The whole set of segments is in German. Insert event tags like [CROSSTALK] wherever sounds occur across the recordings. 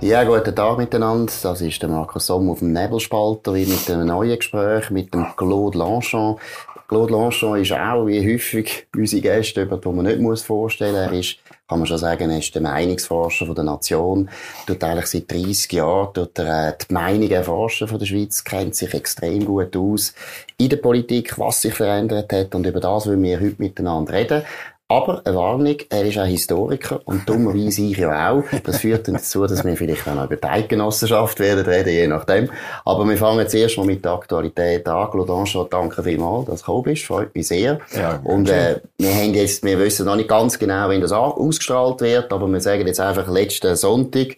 Ja, guten Tag miteinander. Das ist der Markus Somm auf dem Nebelspalter, wie mit einem neuen Gespräch mit dem Claude Lanchon. Claude Lanchon ist auch, wie häufig [LAUGHS] unsere Gäste, über die man nicht vorstellen muss. Er ist, kann man schon sagen, er ist der Meinungsforscher von der Nation. Tut eigentlich seit 30 Jahren tut er, äh, die Meinung erforschen von der Schweiz, kennt sich extrem gut aus in der Politik, was sich verändert hat. Und über das wollen wir heute miteinander reden. Aber eine Warnung, er ist auch Historiker und dummerweise ich ja auch. Das führt dann dazu, dass wir vielleicht auch noch über die Eidgenossenschaft werden reden, je nachdem. Aber wir fangen jetzt erst mal mit der Aktualität an. Claude schon danke vielmals, dass du gekommen bist. Freut mich sehr. Ja, und äh, wir haben jetzt, wir wissen noch nicht ganz genau, wenn das ausgestrahlt wird, aber wir sagen jetzt einfach letzten Sonntag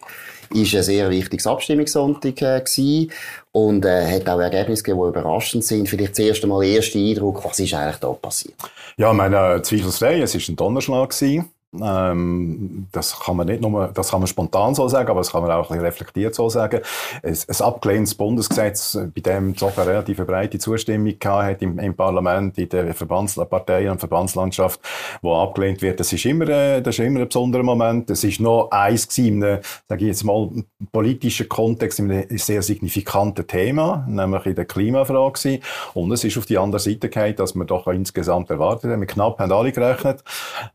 ist ein sehr wichtiges Abstimmungssonntag äh, gewesen und äh, hat auch Ergebnisse gegeben, die überraschend sind. Vielleicht zuerst einmal der erste Eindruck, was ist eigentlich da passiert? Ja, meine zweifelsfrei, es war ein Donnerschlag gewesen. Ähm, das kann man nicht nur, das kann man spontan so sagen, aber das kann man auch ein bisschen reflektiert so sagen. Ein, ein abgelehntes Bundesgesetz, bei dem sogar relativ breite Zustimmung hat im, im Parlament, in der Verbandsparteien und Verbandslandschaft, wo abgelehnt wird, das ist immer, äh, das ist immer ein besonderer Moment. Es ist noch eins gewesen, in einem, sage ich jetzt mal, politischen Kontext, in einem sehr signifikanten Thema, nämlich in der Klimafrage gewesen. Und es ist auf die andere Seite gehalten, dass wir doch insgesamt erwartet haben. Wir knapp haben alle gerechnet.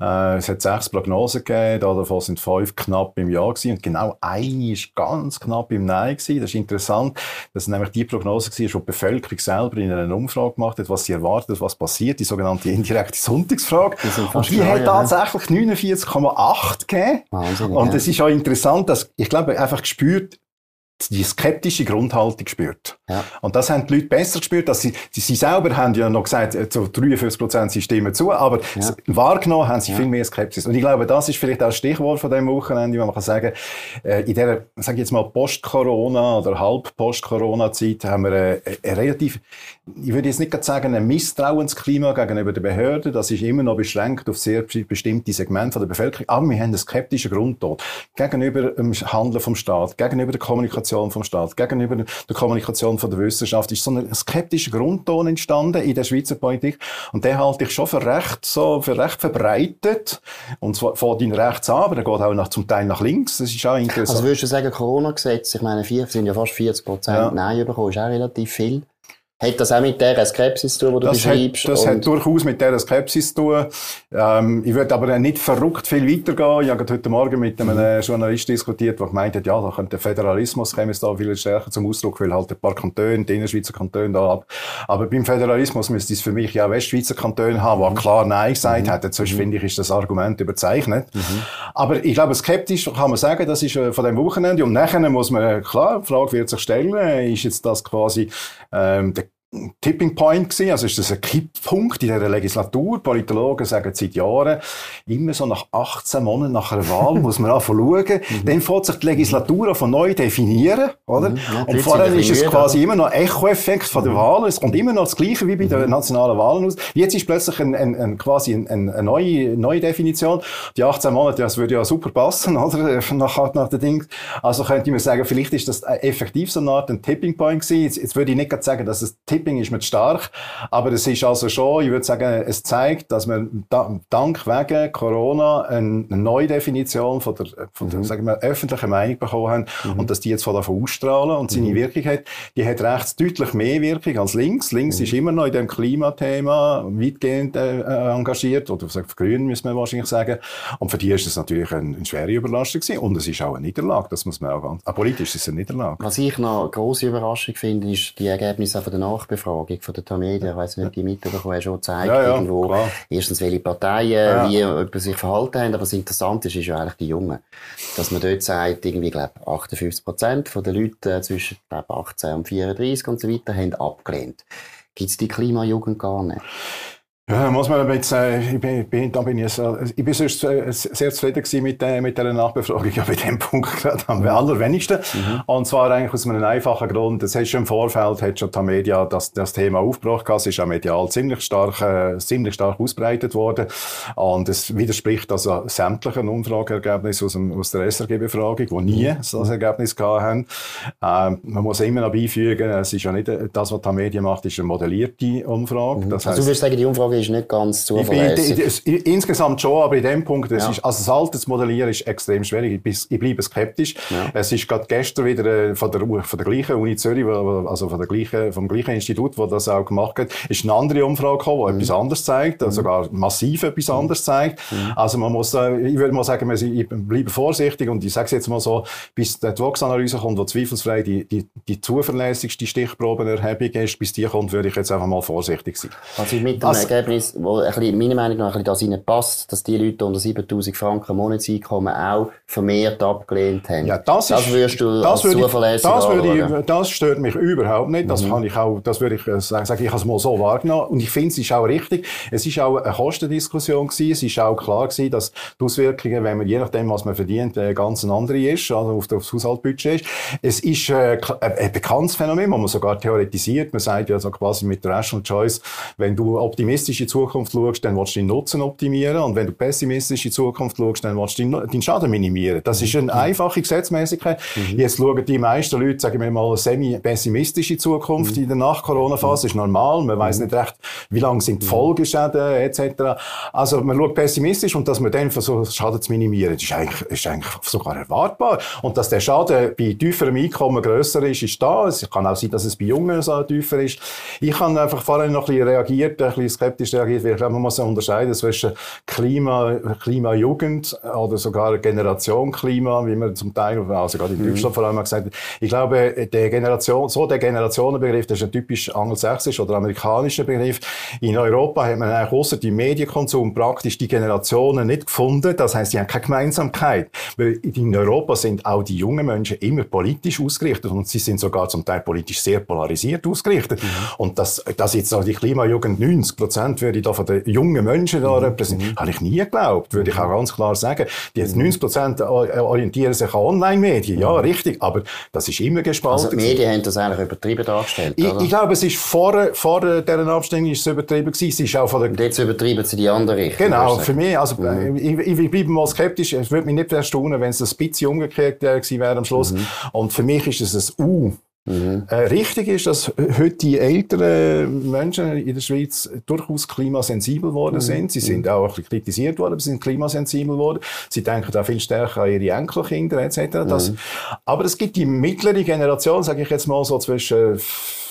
Äh, es hat sechs Prognosen gegeben, davon sind fünf knapp im Ja gewesen. Und genau eine ist ganz knapp im Nein gewesen. Das ist interessant, dass nämlich die Prognose war, die die Bevölkerung selber in einer Umfrage gemacht hat, was sie erwartet, was passiert, die sogenannte indirekte Sonntagsfrage. Und die hat tatsächlich 49,8 gegeben. Wahnsinn, und es ist auch interessant, dass, ich glaube, einfach gespürt, die skeptische Grundhaltung spürt. Ja. Und das haben die Leute besser gespürt, dass sie, sie, sie selber haben ja noch gesagt, äh, zu 43 Prozent sie stimmen zu, aber ja. wahrgenommen haben sie ja. viel mehr Skepsis. Und ich glaube, das ist vielleicht auch das Stichwort von dem Wochenende, wo man kann sagen, äh, in der, sag ich jetzt mal, Post-Corona oder Halb-Post-Corona-Zeit haben wir eine, eine relativ, ich würde jetzt nicht sagen, ein Misstrauensklima gegenüber den Behörden. Das ist immer noch beschränkt auf sehr bestimmte Segmente der Bevölkerung. Aber wir haben einen skeptischen Grundton gegenüber dem Handeln vom Staat, gegenüber der Kommunikation Kommunikation vom Staat, gegenüber der Kommunikation von der Wissenschaft, ist so ein skeptischer Grundton entstanden in der Schweizer Politik. Und den halte ich schon für recht, so, für recht verbreitet. Und zwar von den rechts an, aber der geht auch nach, zum Teil nach links. Das ist auch interessant. Also würdest du sagen, Corona-Gesetz, ich meine, vier, sind ja fast 40 Prozent ja. Nein bekommen, ist auch relativ viel. Hat das auch mit dieser Skepsis zu tun, die du das beschreibst? Hat, das hat durchaus mit dieser Skepsis zu tun. Ähm, ich würde aber nicht verrückt viel weitergehen. Ich habe heute Morgen mit einem mhm. Journalist diskutiert, der gemeint hat, ja, da könnte der Föderalismus käme es da viel stärker zum Ausdruck, weil halt ein paar Kantone, die Innerschweizer Kantone da ab. Aber beim Föderalismus müsste es für mich ja Westschweizer Kantone haben, die mhm. klar Nein gesagt mhm. hätten. Sonst mhm. finde ich, ist das Argument überzeichnet. Mhm. Aber ich glaube, skeptisch kann man sagen, das ist äh, von dem Wochenende. Und nachher muss man, klar, die Frage wird sich stellen, ist jetzt das quasi ähm, der Tipping Point gewesen. Also ist das ein Kipppunkt in dieser Legislatur. Politologen sagen seit Jahren, immer so nach 18 Monaten nach einer Wahl [LAUGHS] muss man anfangen schauen. Mhm. Dann fängt sich die Legislatur von neu definieren, oder? Mhm, ja, und vorher ist es quasi immer noch Echo-Effekt von der mhm. Wahl. Es kommt immer noch das Gleiche wie bei den mhm. nationalen Wahlen aus. Jetzt ist plötzlich ein, ein, ein quasi ein, eine neue, neue Definition. Die 18 Monate, das würde ja super passen, [LAUGHS] oder? Nach, nach den Ding. Also könnte man sagen, vielleicht ist das effektiv so eine Art ein Tipping Point gewesen. Jetzt, jetzt würde ich nicht sagen, dass es Tipping Tipping ist man stark, aber es ist also schon, ich würde sagen, es zeigt, dass wir dank wegen Corona eine neue Definition von der, von der mhm. sagen wir, öffentlichen Meinung bekommen haben mhm. und dass die jetzt von davon ausstrahlen und seine mhm. Wirkung hat. Die hat rechts deutlich mehr Wirkung als links. Links mhm. ist immer noch in dem Klimathema weitgehend äh, engagiert oder sagt grün müssen wir wahrscheinlich sagen. Und für die ist es natürlich eine, eine schwere Überraschung gewesen. und es ist auch eine Niederlage, das muss man auch ganz, auch politisch ist es eine Niederlage. Was ich noch eine grosse Überraschung finde, ist die Ergebnisse von der Nach Nachbefragung von der Tamedia, ich weiss nicht, die mitbekommen schon gezeigt, ja, ja, irgendwo, klar. erstens, welche Parteien, ja. wie jemand sich verhalten haben, aber was interessant ist, ist ja eigentlich die Jungen. Dass man dort sagt, irgendwie, glaube 58 Prozent der Leute äh, zwischen, glaub, 18 und 34 und so weiter haben abgelehnt. Gibt es die Klimajugend gar nicht? Ja, muss man jetzt, äh, ich bin, bin, da bin ich, so, ich bin sonst äh, sehr zufrieden gewesen mit, äh, mit dieser Nachbefragung. Ja, bei dem [LAUGHS] Punkt gerade am allerwenigsten. Mhm. Und zwar eigentlich aus einem einfachen Grund. Das hast schon im Vorfeld, hat schon die Media das, das Thema aufgebracht. Es ist auch medial ziemlich stark, äh, ziemlich stark ausbreitet worden. Und es widerspricht also sämtlichen Umfrageergebnissen aus, dem, aus der SRG-Befragung, die nie mhm. das Ergebnis gehabt haben. Ähm, man muss immer noch beifügen, es ist ja nicht, das, was die Media macht, ist eine modellierte Umfrage. Mhm. Das heißt, also du würdest sagen, die Umfrage Umfrage ist nicht ganz zuverlässig. Bin, insgesamt schon, aber in dem Punkt, es ja. ist, also das Altersmodellieren ist extrem schwierig. Ich, ich bleibe skeptisch. Ja. Es ist gerade gestern wieder äh, von der, von der gleichen Uni Zürich, also von der gleichen, vom gleichen Institut, wo das auch gemacht hat, ist eine andere Umfrage gekommen, die mhm. etwas anderes zeigt, also sogar massiv etwas mhm. anderes zeigt. Mhm. Also man muss, ich würde mal sagen, ich bleibe vorsichtig und ich sage es jetzt mal so, bis die Vox-Analyse kommt, wo zweifelsfrei die, die, die zuverlässigste Stichprobenerhebung ist, bis die kommt, würde ich jetzt einfach mal vorsichtig sein. Also mit dem also, Ergebnis, wo ein bisschen, meiner Meinung nach ein bisschen das passt, dass die Leute unter 7000 Franken Monatseinkommen auch vermehrt abgelehnt haben. Ja, das, das ist, würdest du das als zuverlässig das, würde ich, das stört mich überhaupt nicht. Das mhm. kann ich auch, das würde ich äh, sagen, sage ich es mal so wahrgenommen. Und ich finde, es ist auch richtig. Es ist auch eine Kostendiskussion gewesen. Es ist auch klar gewesen, dass die Auswirkungen, wenn man je nachdem, was man verdient, äh, ganz eine andere ist, also auf das Haushaltsbudget ist. Es ist äh, ein bekanntes Phänomen, man sogar theoretisiert. Man sagt ja so quasi mit Rational Choice, wenn du optimistisch in die Zukunft schaust, dann willst du deinen Nutzen optimieren. Und wenn du pessimistisch in die Zukunft schaust, dann willst du deinen, Schaden minimieren. Das ist eine einfache Gesetzmäßigkeit. Mhm. Jetzt schauen die meisten Leute, sagen wir mal, semi-pessimistische Zukunft mhm. in der Nach-Corona-Phase. Mhm. ist normal. Man weiß nicht recht, wie lange sind die mhm. Folgeschäden etc. Also man schaut pessimistisch und dass man dann versucht, Schaden zu minimieren, ist eigentlich, ist eigentlich sogar erwartbar. Und dass der Schaden bei tieferem Einkommen grösser ist, ist da. Es kann auch sein, dass es bei Jungen so tiefer ist. Ich habe einfach vorhin noch ein bisschen reagiert, ein bisschen skeptisch reagiert, weil ich glaube, man muss unterscheiden zwischen Klima, Klimajugend oder sogar Generation Klima, wie man zum Teil, also gerade in mhm. Deutschland mhm. vor allem gesagt hat. Ich glaube, der Generation, so der Generationenbegriff, das ist ein typisch angelsächsischer oder amerikanischer Begriff. In Europa hat man eigentlich außer dem Medienkonsum praktisch die Generationen nicht gefunden. Das heißt, sie haben keine Gemeinsamkeit. Weil in Europa sind auch die jungen Menschen immer politisch ausgerichtet und sie sind sogar zum Teil politisch sehr polarisiert ausgerichtet. Mhm. Und dass, dass jetzt auch die Klimajugend 90 Prozent würde ich da von den jungen Menschen da mhm. repräsentieren, mhm. habe ich nie geglaubt, würde ich auch ganz klar sagen. Die jetzt 90 mhm. Prozent orientieren sich an Online-Medien, ja, mhm. richtig, aber das ist immer gespalten. Also die Medien haben das eigentlich übertrieben dargestellt, ich, ich, glaube, es ist vor, vor dieser Abstimmung ist es übertrieben gewesen. Es ist auch von der... Und jetzt übertrieben sie die andere Richtung. Genau, für mich, also, mhm. ich, ich, ich bleibe mal skeptisch. Es würde mich nicht erstaunen, wenn es ein bisschen umgekehrt äh, gewesen wäre am Schluss. Mhm. Und für mich ist es ein U. Mhm. Äh, richtig ist, dass heute die älteren Menschen in der Schweiz durchaus klimasensibel worden mhm. sind. Sie sind auch ein bisschen kritisiert worden, aber sie sind klimasensibel worden. Sie denken da viel stärker an ihre Enkelkinder etc. Das, mhm. Aber es gibt die mittlere Generation, sage ich jetzt mal so zwischen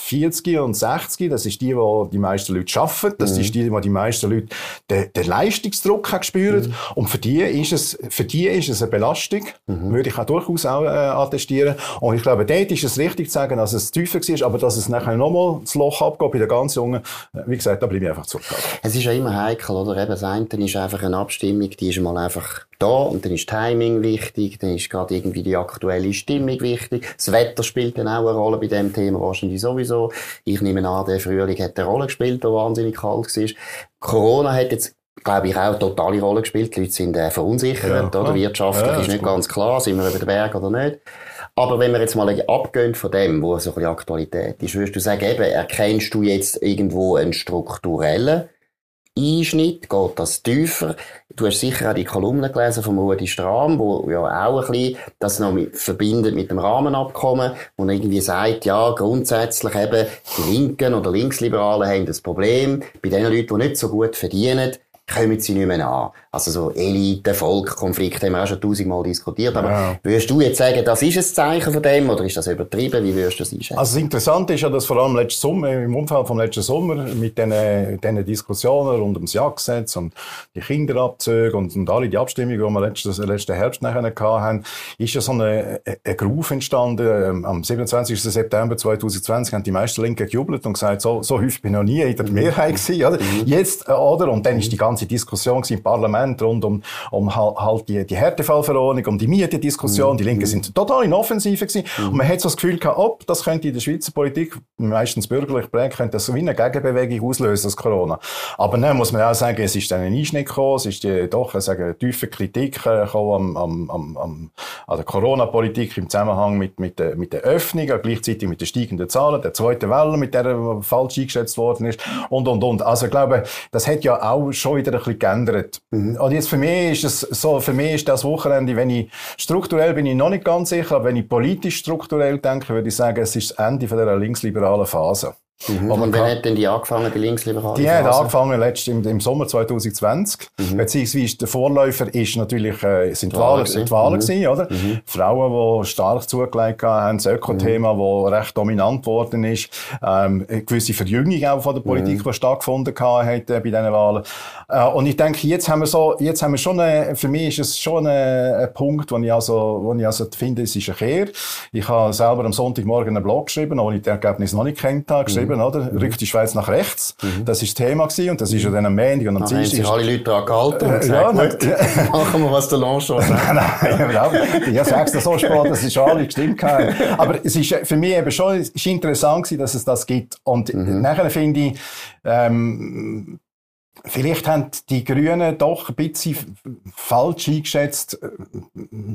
40 und 60, das ist die, die die meisten Leute arbeiten, das mhm. ist die, die die meisten Leute den, den Leistungsdruck haben spüren. Mhm. Und für die ist es, für die ist es eine Belastung, mhm. würde ich auch durchaus auch äh, attestieren. Und ich glaube, dort ist es richtig zu sagen, dass es tiefer war, aber dass es nachher nochmal das Loch abgeht bei den ganz Jungen, äh, wie gesagt, da bleibe ich einfach zurück. Es ist ja immer heikel, oder? Eben, das eine ist einfach eine Abstimmung, die ist mal einfach da und dann ist Timing wichtig, dann ist gerade irgendwie die aktuelle Stimmung wichtig. Das Wetter spielt dann auch eine Rolle bei dem Thema wahrscheinlich sowieso. Ich nehme an, der Frühling hat eine Rolle gespielt, der wahnsinnig kalt war. Corona hat jetzt glaube ich, auch eine totale Rolle gespielt. Die Leute sind äh, verunsichert, ja, oder? Wirtschaftlich ja, ist nicht gut. ganz klar, sind wir über den Berg oder nicht. Aber wenn wir jetzt mal abgehen von dem, wo so ein bisschen Aktualität ist, würdest du sagen, eben, erkennst du jetzt irgendwo einen strukturellen Einschnitt, geht das tiefer. Du hast sicher auch die Kolumne gelesen von Rudi Strahm, wo ja auch ein bisschen das noch mit, verbindet mit dem Rahmenabkommen, wo irgendwie sagt, ja, grundsätzlich eben, die Linken oder Linksliberalen haben das Problem, bei den Leuten, die nicht so gut verdienen, kommen sie nicht mehr an. Also so Elite, Volk, Konflikt haben wir auch schon tausendmal diskutiert. Aber ja. würdest du jetzt sagen, das ist ein Zeichen von dem oder ist das übertrieben? Wie würdest du das einschätzen? Also das Interessante ist ja, dass vor allem letzten Sommer, im Umfeld vom letzten Sommer mit diesen, diesen Diskussionen rund ums Jagdgesetz und die Kinderabzüge und, und alle die Abstimmungen, die wir letzten, letzten Herbst nachher hatten, ist ja so eine, eine Groove entstanden. Ähm, am 27. September 2020 haben die meisten Linken gejubelt und gesagt, so, so häufig bin ich noch nie in der Mehrheit gewesen, oder? Mhm. Jetzt, äh, oder? Und dann ist die ganze Diskussion im Parlament rund um, um halt die, die Härtefallverordnung, um die Mietendiskussion. Mhm. Die Linken sind total in Offensive gewesen. Mhm. Und man hat so das Gefühl gehabt, ob das könnte in der Schweizer Politik, meistens bürgerlich prägt, könnte das so wie eine Gegenbewegung auslösen, das Corona. Aber dann muss man auch sagen, es ist dann ein Einschnitt gekommen, es ist die, doch, ich sage, eine tiefe Kritik äh, gekommen am, am, am, an der Corona-Politik im Zusammenhang mit, mit, der, mit der Öffnung, gleichzeitig mit den steigenden Zahlen, der zweiten Welle, mit der falsch eingeschätzt worden ist und, und, und. Also ich glaube, das hat ja auch schon wieder ein bisschen geändert. Mhm. Und jetzt für mich ist es so, für mich ist das Wochenende, wenn ich, strukturell bin ich noch nicht ganz sicher, aber wenn ich politisch strukturell denke, würde ich sagen, es ist das Ende von der linksliberalen Phase. Mhm. Und wann hat denn die angefangen, die Linksliberale Die hat angefangen letzt im, im Sommer 2020. Mhm. Beziehungsweise der Vorläufer ist natürlich, äh, sind die Wahlen, die Wahlen mhm. gewesen, oder? Mhm. Frauen, die stark zugelegt haben, das Ökothema, mhm. das recht dominant geworden ist, ähm, eine gewisse Verjüngung auch von der Politik, mhm. die stattgefunden hat, äh, bei diesen Wahlen. Äh, und ich denke, jetzt haben wir so, jetzt haben wir schon, eine, für mich ist es schon ein, ein Punkt, wo ich also, wo ich also finde, es ist ein Kehr. Ich habe selber am Sonntagmorgen einen Blog geschrieben, wo ich die Ergebnisse noch nicht kennt habe, geschrieben, mhm. oder? Mhm. Rückt die Schweiz nach rechts. Mhm. Das ist das Thema gewesen, und das ist ja dann am Montag und am Dienstag. Haben sich alle Leute daran gehalten und gesagt, ja, gut, [LAUGHS] machen wir, was der Lanchon sagt. Nein, überhaupt Ich sage es so spät, dass es schon alle gestimmt. Aber es ist für mich eben schon, ist interessant gewesen, dass es das gibt. Und mhm. nachher finde ich, ähm, Vielleicht haben die Grünen doch ein bisschen falsch eingeschätzt, äh,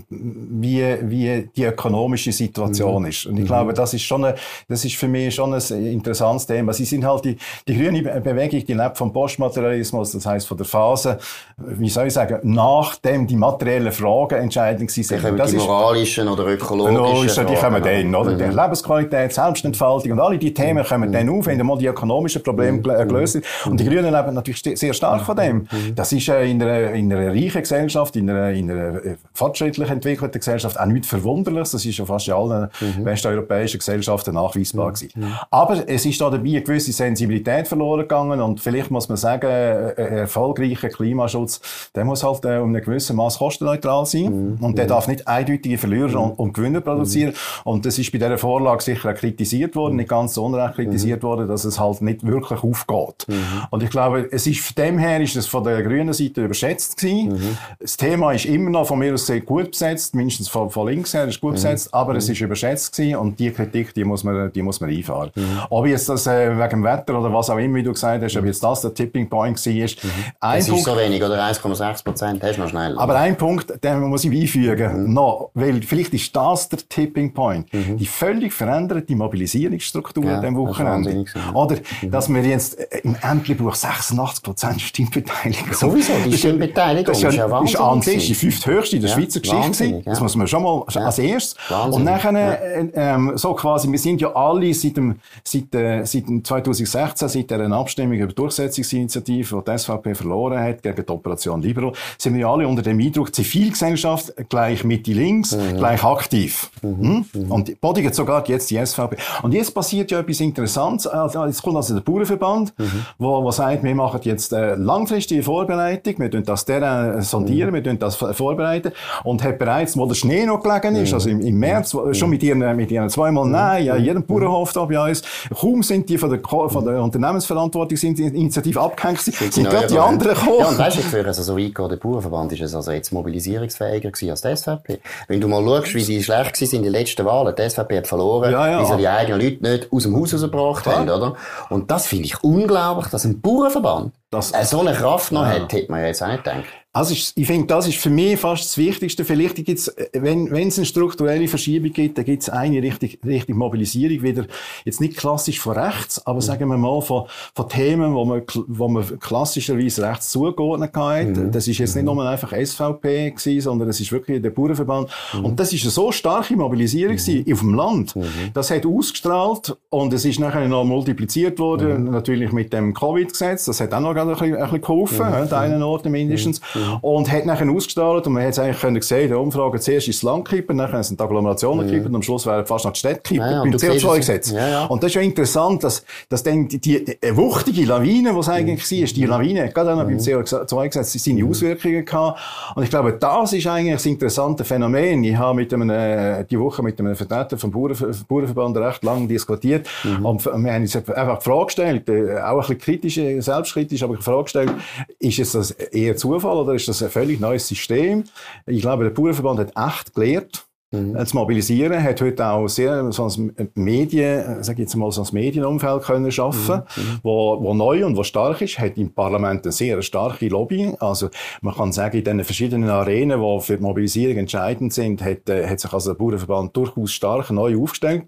wie, wie die ökonomische Situation mhm. ist. Und ich mhm. glaube, das ist schon, eine, das ist für mich schon ein interessantes Thema. Sie sind halt die, die grüne Bewegung, die lebt vom Postmaterialismus, das heißt von der Phase, wie soll ich sagen, nachdem die materiellen Fragen entscheidend sind. Das die moralischen oder ökologischen Die kommen dann, oder? Mhm. Die Lebensqualität, Selbstentfaltung und alle die Themen kommen mhm. dann auf, wenn mal die ökonomischen Probleme mhm. gelöst sind. Und die Grünen leben natürlich sehr stark von dem. Mhm. Das ist äh, in, einer, in einer reichen Gesellschaft, in einer, in einer äh, fortschrittlich entwickelten Gesellschaft auch nichts Verwunderliches. Das ist ja fast in allen mhm. westeuropäischen Gesellschaften nachweisbar mhm. gewesen. Mhm. Aber es ist da dabei eine gewisse Sensibilität verloren gegangen und vielleicht muss man sagen, äh, ein erfolgreicher Klimaschutz, der muss halt äh, um ein gewisses Maß kostenneutral sein mhm. und der mhm. darf nicht eindeutige Verlierer und, und Gewinner produzieren. Und das ist bei dieser Vorlage sicher auch kritisiert worden, nicht ganz so unrecht kritisiert worden, dass es halt nicht wirklich aufgeht. Und ich glaube, es ist von dem her ist es von der grünen Seite überschätzt gewesen. Mhm. Das Thema ist immer noch von mir aus sehr gut besetzt, mindestens von, von links her ist gut mhm. besetzt, aber mhm. es ist überschätzt gewesen und die Kritik, die muss man, die muss man einfahren. Mhm. Ob jetzt das äh, wegen dem Wetter oder was auch immer, wie du gesagt hast, ob jetzt das der Tipping Point war, ist. Mhm. Ein das Punkt, ist so wenig, oder 1,6 Prozent, das ist noch schnell. Aber ein Punkt, den muss ich einfügen, mhm. noch, weil vielleicht ist das der Tipping Point. Die völlig veränderte Mobilisierungsstruktur ja, an diesem Wochenende. Oder, dass wir jetzt äh, im Ämterbuch 86 Prozent Stimmbeteiligung. Sowieso, die Stimmbeteiligung das ist, ja, ist, ja ist an sich die fünfthöchste in der ja, Schweizer Geschichte. Ja. Das muss man schon mal ja. als erstes. Wahnsinnig. Und nachher, äh, ähm, so quasi, wir sind ja alle seit dem, seit, äh, seit dem 2016, seit der Abstimmung über die Durchsetzungsinitiative, die die SVP verloren hat, gegen die Operation Libero, sind wir ja alle unter dem Eindruck, Zivilgesellschaft gleich Mitte links, mhm. gleich aktiv. Mhm. Hm? Mhm. Und bodigt sogar jetzt die SVP. Und jetzt passiert ja etwas Interessantes. Also, jetzt kommt also der Bauernverband, mhm. wo, wo sagt, wir machen jetzt äh, langfristige Vorbereitung, wir tun das Terrain sondieren, mhm. wir tun das vorbereiten und hat bereits, wo der Schnee noch gelegen ist, mhm. also im, im März, mhm. schon mit ihren, mit ihren zweimal mhm. Nein, ja, jedem Bauernhof da bei uns, kaum sind die von der, von der Unternehmensverantwortungsinitiative abgehängt, sind, sind gerade die anderen gekommen. Ja, und weißt du, für also so der Bauernverband ist es also jetzt mobilisierungsfähiger gewesen als die SVP. Wenn du mal schaust, wie sie schlecht waren in den letzten Wahlen, die SVP hat verloren, ja, ja. weil sie die eigenen Leute nicht aus dem Haus rausgebracht haben, oder? Und das finde ich unglaublich, dass ein Bauernverband das, äh, so eine Kraft noch ja. hat, hätte man jetzt auch nicht gedacht. Also ich, ich finde, das ist für mich fast das Wichtigste. Vielleicht gibt's, äh, wenn, es eine strukturelle Verschiebung gibt, dann gibt es eine richtige, richtige Mobilisierung, wieder, jetzt nicht klassisch von rechts, aber mhm. sagen wir mal von, von Themen, wo man, wo man klassischerweise rechts zugeordnet hat. Mhm. Das ist jetzt nicht mhm. nur einfach SVP gewesen, sondern es ist wirklich der Bauernverband. Mhm. Und das ist eine so starke Mobilisierung mhm. auf dem Land. Mhm. Das hat ausgestrahlt und es ist nachher noch multipliziert worden, mhm. natürlich mit dem Covid-Gesetz. Das hat auch noch ein bisschen, ein bisschen geholfen, an einigen Orten mindestens. Mhm. Und hat nachher ausgestrahlt und man hat es eigentlich können sehen, der Umfrage, zuerst ist Land gekippt, dann sind die Agglomerationen gekippt und am Schluss wären fast noch die Städte gekippt ja, beim CO2-Gesetz. Ja, ja. Und das ist ja interessant, dass, dass dann die, die, die wuchtige Lawine, die es eigentlich mhm. war, die Lawine, gerade auch noch beim mhm. CO2-Gesetz, seine mhm. Auswirkungen gehabt. Und ich glaube, das ist eigentlich das interessante Phänomen. Ich habe mit einem, äh, die Woche mit einem Vertreter vom Bauernver Bauernverband recht lange diskutiert mhm. und wir haben uns einfach die Frage gestellt, äh, auch ein bisschen kritisch, äh, selbstkritisch, aber die Frage gestellt, ist es das eher Zufall oder ist das ein völlig neues System? Ich glaube, der Bauernverband hat echt gelehrt, Mhm. Äh, zu mobilisieren, hat heute auch sehr so ein Medien, äh, sag jetzt mal, so ein Medienumfeld können schaffen, mhm. mhm. wo, wo neu und wo stark ist, hat im Parlament eine sehr starke Lobby. Also man kann sagen, in den verschiedenen Arenen, die für die Mobilisierung entscheidend sind, hat, äh, hat sich also der Bauernverband durchaus stark neu aufgestellt.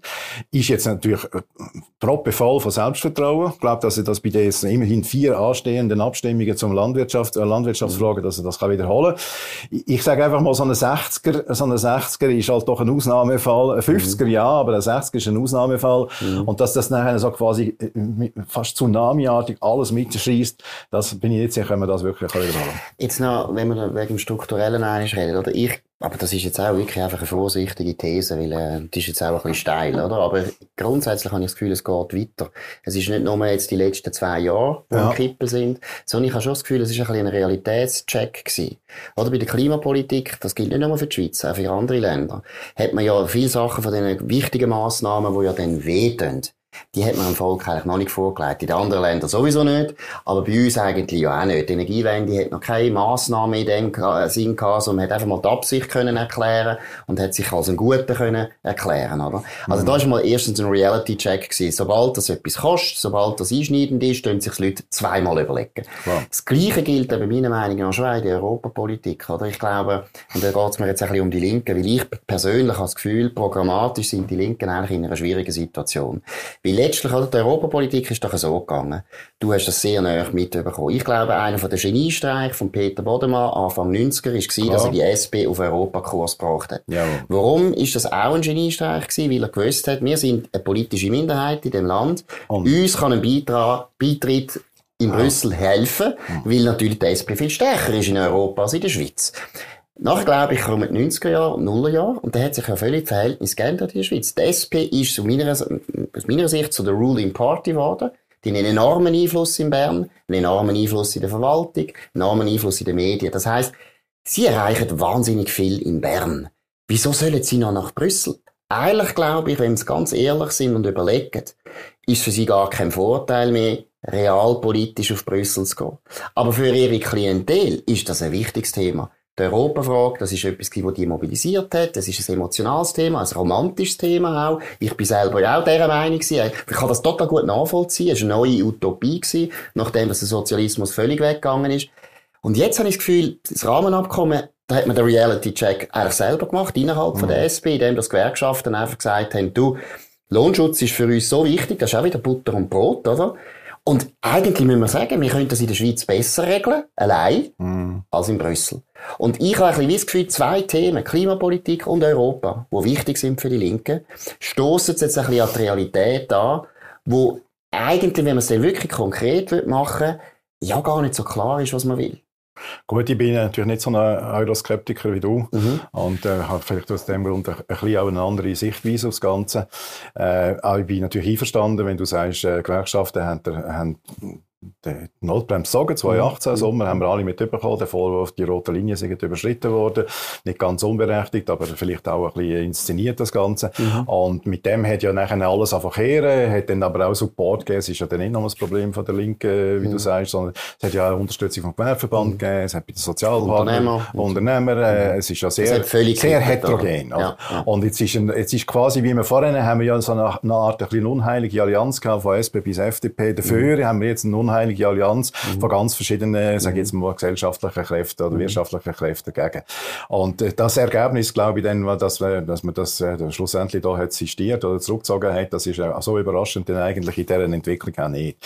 Ist jetzt natürlich proppevoll von Selbstvertrauen. Ich glaube, dass er das bei den immerhin vier anstehenden Abstimmungen zum Landwirtschaft, äh, Landwirtschaftsfragen, dass er das kann wiederholen. Ich, ich sage einfach mal, so eine 60er, so eine 60er ist halt doch ein Ausnahmefall. Ein 50er ja, aber ein 60er ist ein Ausnahmefall. Mhm. Und dass das nachher so quasi äh, fast tsunamiartig alles mitschießt, das bin ich jetzt sicher, können wir das wirklich überholen. Jetzt noch, wenn wir wegen dem Strukturellen reden, oder? Ich aber das ist jetzt auch wirklich einfach eine vorsichtige These, weil äh, die ist jetzt auch ein bisschen steil, oder? Aber grundsätzlich habe ich das Gefühl, es geht weiter. Es ist nicht nur jetzt die letzten zwei Jahre, die ja. im Kippel sind, sondern ich habe schon das Gefühl, es ist ein bisschen ein Realitätscheck gewesen. Oder bei der Klimapolitik, das gilt nicht nur für die Schweiz, auch für andere Länder, hat man ja viele Sachen von diesen wichtigen Massnahmen, die ja dann wehtun, die hat man dem Volk eigentlich noch nicht vorgelegt. In den anderen Ländern sowieso nicht, aber bei uns eigentlich ja auch nicht. Die Energiewende hat noch keine Massnahme in dem Sinn gehabt, sondern man hat einfach mal die Absicht können erklären und hat sich als ein Guter können erklären, oder? Also mhm. da ist mal erstens ein Reality-Check gewesen. Sobald das etwas kostet, sobald das einschneidend ist, können sich die Leute zweimal überlegen. Wow. Das Gleiche gilt eben meiner Meinung nach schon in der Europapolitik, oder? Ich glaube, und da geht es mir jetzt ein bisschen um die Linken, weil ich persönlich habe das Gefühl, programmatisch sind die Linken eigentlich in einer schwierigen Situation. Weil letztlich, oder, die Europapolitik ist doch so gegangen. Du hast das sehr näher mitbekommen. Ich glaube, einer von den Geniestreichen von Peter Bodemann Anfang 90er war, dass er die SP auf Europakurs gebracht hat. Ja. Warum ist das auch ein Geniestreich gewesen? Weil er gewusst hat, wir sind eine politische Minderheit in dem Land. Und? Uns kann ein Beitrag, Beitritt in Brüssel helfen, weil natürlich die SP viel stärker ist in Europa als in der Schweiz. Nachher, glaube ich, kommen die 90er Jahre und Nuller Jahre und da hat sich ja völlig das Verhältnis geändert in der Schweiz. Die SP ist aus meiner, aus meiner Sicht zu der Ruling Party geworden. Die haben einen enormen Einfluss in Bern, einen enormen Einfluss in der Verwaltung, einen enormen Einfluss in den Medien. Das heisst, sie erreichen wahnsinnig viel in Bern. Wieso sollen sie noch nach Brüssel? Eigentlich glaube ich, wenn sie ganz ehrlich sind und überlegen, ist für sie gar kein Vorteil mehr, realpolitisch auf Brüssel zu gehen. Aber für ihre Klientel ist das ein wichtiges Thema die Europafrage, das ist etwas, das die mobilisiert hat. Das ist ein emotionales Thema, ein romantisches Thema auch. Ich bin selber auch dieser Meinung. Ich kann das total gut nachvollziehen. Es war eine neue Utopie gewesen, nachdem der Sozialismus völlig weggegangen ist. Und jetzt habe ich das Gefühl, das Rahmenabkommen, da hat man den Reality-Check eigentlich selber gemacht, innerhalb mhm. von der mhm. SP, indem das Gewerkschaften einfach gesagt haben, du, Lohnschutz ist für uns so wichtig, das ist auch wieder Butter und Brot, oder? Und eigentlich müssen wir sagen, wir können das in der Schweiz besser regeln, allein, mm. als in Brüssel. Und ich habe ein bisschen das Gefühl, zwei Themen, Klimapolitik und Europa, die wichtig sind für die Linken, stoßen jetzt ein bisschen an die Realität an, wo eigentlich, wenn man es dann wirklich konkret machen will, ja gar nicht so klar ist, was man will. Gut, ich bin natürlich nicht so ein Euroskeptiker wie du mhm. und äh, habe vielleicht aus dem Grund ein, ein bisschen auch eine andere Sichtweise aufs Ganze. Äh, aber ich bin natürlich einverstanden, wenn du sagst, äh, Gewerkschaften haben, haben die Notbremse sagen, 2018 mhm. Sommer, haben wir alle mitbekommen, der Vorwurf, die roten Linien sind überschritten worden. Nicht ganz unberechtigt, aber vielleicht auch ein bisschen inszeniert, das Ganze. Mhm. Und mit dem hat ja nachher alles einfach her, hat dann aber auch Support gegeben. Es ist ja dann nicht noch das Problem von der Linken, wie mhm. du sagst, sondern es hat ja auch Unterstützung vom Gewerbeverband mhm. gegeben, es hat bei den Sozialpartnern, Unternehmer, Unternehmer äh, es ist ja sehr, sehr heterogen. Ja, ja. Und jetzt ist, ein, jetzt ist quasi, wie wir vorhin haben wir ja so eine, eine Art ein bisschen unheilige Allianz gehabt, von SP bis FDP. Dafür mhm. haben wir jetzt eine unheilige Allianz mhm. von ganz verschiedenen, sage ich jetzt mal, gesellschaftlichen Kräften oder mhm. wirtschaftlichen Kräften dagegen. Und äh, das Ergebnis, glaube ich, dann, dass, dass man das äh, schlussendlich da hat sistiert oder zurückgezogen hat, das ist äh, so überraschend denn eigentlich in dieser Entwicklung auch nicht.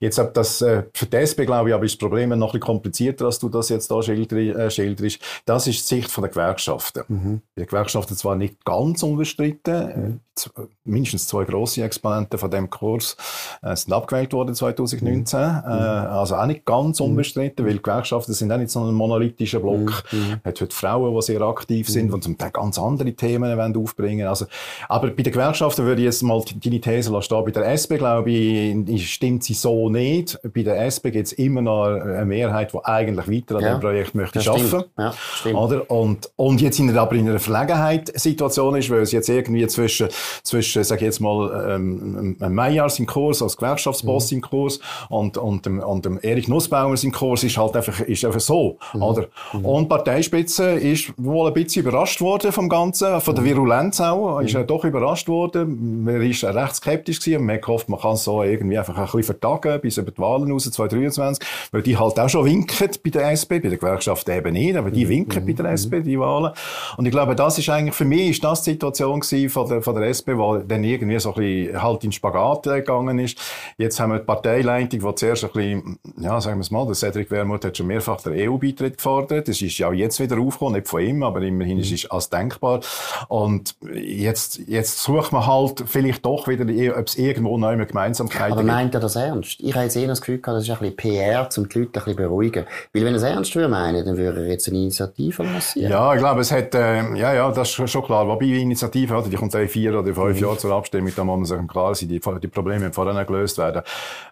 Jetzt hat das äh, für die SP, glaube ich, aber ist das Problem noch ein bisschen komplizierter, als du das jetzt da äh, schilderst. Das ist die Sicht von der Gewerkschaften. Mhm. Die Gewerkschaften zwar nicht ganz unbestritten, mhm. mindestens zwei große Exponenten von dem Kurs äh, sind abgewählt worden 2019. Mhm. Äh, also auch nicht ganz mhm. unbestritten, weil Gewerkschaften sind auch nicht so ein monolithischer Block. Mhm. Hat heute Frauen, die sehr aktiv sind mhm. und zum Teil ganz andere Themen wollen aufbringen also, Aber bei den Gewerkschaften würde ich jetzt mal deine These lassen. Bei der SP, glaube ich, stimmt sie so nicht. Bei der SP gibt es immer noch eine Mehrheit, die eigentlich weiter an ja. dem Projekt möchte arbeiten. Ja, stimmt. Oder? Und, und jetzt sind aber in einer Verlegenheitssituation ist, weil es jetzt irgendwie zwischen, zwischen sag ich jetzt mal, ähm, Meijers im Kurs als Gewerkschaftsboss mhm. im Kurs und, und dem, und dem Erich Nussbaumer sein Kurs ist halt einfach, ist einfach so, mhm. oder? Mhm. Und die Parteispitze ist wohl ein bisschen überrascht worden vom Ganzen, von der mhm. Virulenz auch, ist er doch überrascht worden. Man ist recht skeptisch gewesen man gehofft, man kann so irgendwie einfach ein bisschen vertagen bis über die Wahlen raus, 2023, weil die halt auch schon winken bei der SP, bei der Gewerkschaft eben nicht, aber die mhm. winken bei der mhm. SP, die Wahlen. Und ich glaube, das ist eigentlich, für mich ist das die Situation gewesen von der, von der SP, wo dann irgendwie so ein bisschen halt in Spagat gegangen ist. Jetzt haben wir die Parteileitung, die zuerst ein bisschen, ja, sagen wir es mal, der Cedric Wermuth hat schon mehrfach den EU-Beitritt gefordert. Das ist ja auch jetzt wieder aufgekommen, nicht von ihm, aber immerhin mhm. ist es als denkbar. Und jetzt, jetzt sucht man halt vielleicht doch wieder, ob es irgendwo noch eine Gemeinsamkeit Aber meint er das ernst? Ich habe jetzt eher das Gefühl gehabt, das ist ein bisschen PR, um die Leute ein bisschen beruhigen. Weil wenn er es ernst würde meinen, dann würde er jetzt eine Initiative lancieren. Ja, ich glaube, es hat, äh, ja, ja, das ist schon klar. Wobei die Initiative, oder, die kommt drei, vier oder fünf mhm. Jahre zur Abstimmung, da muss man sich klar sein, die, die Probleme vorher gelöst werden.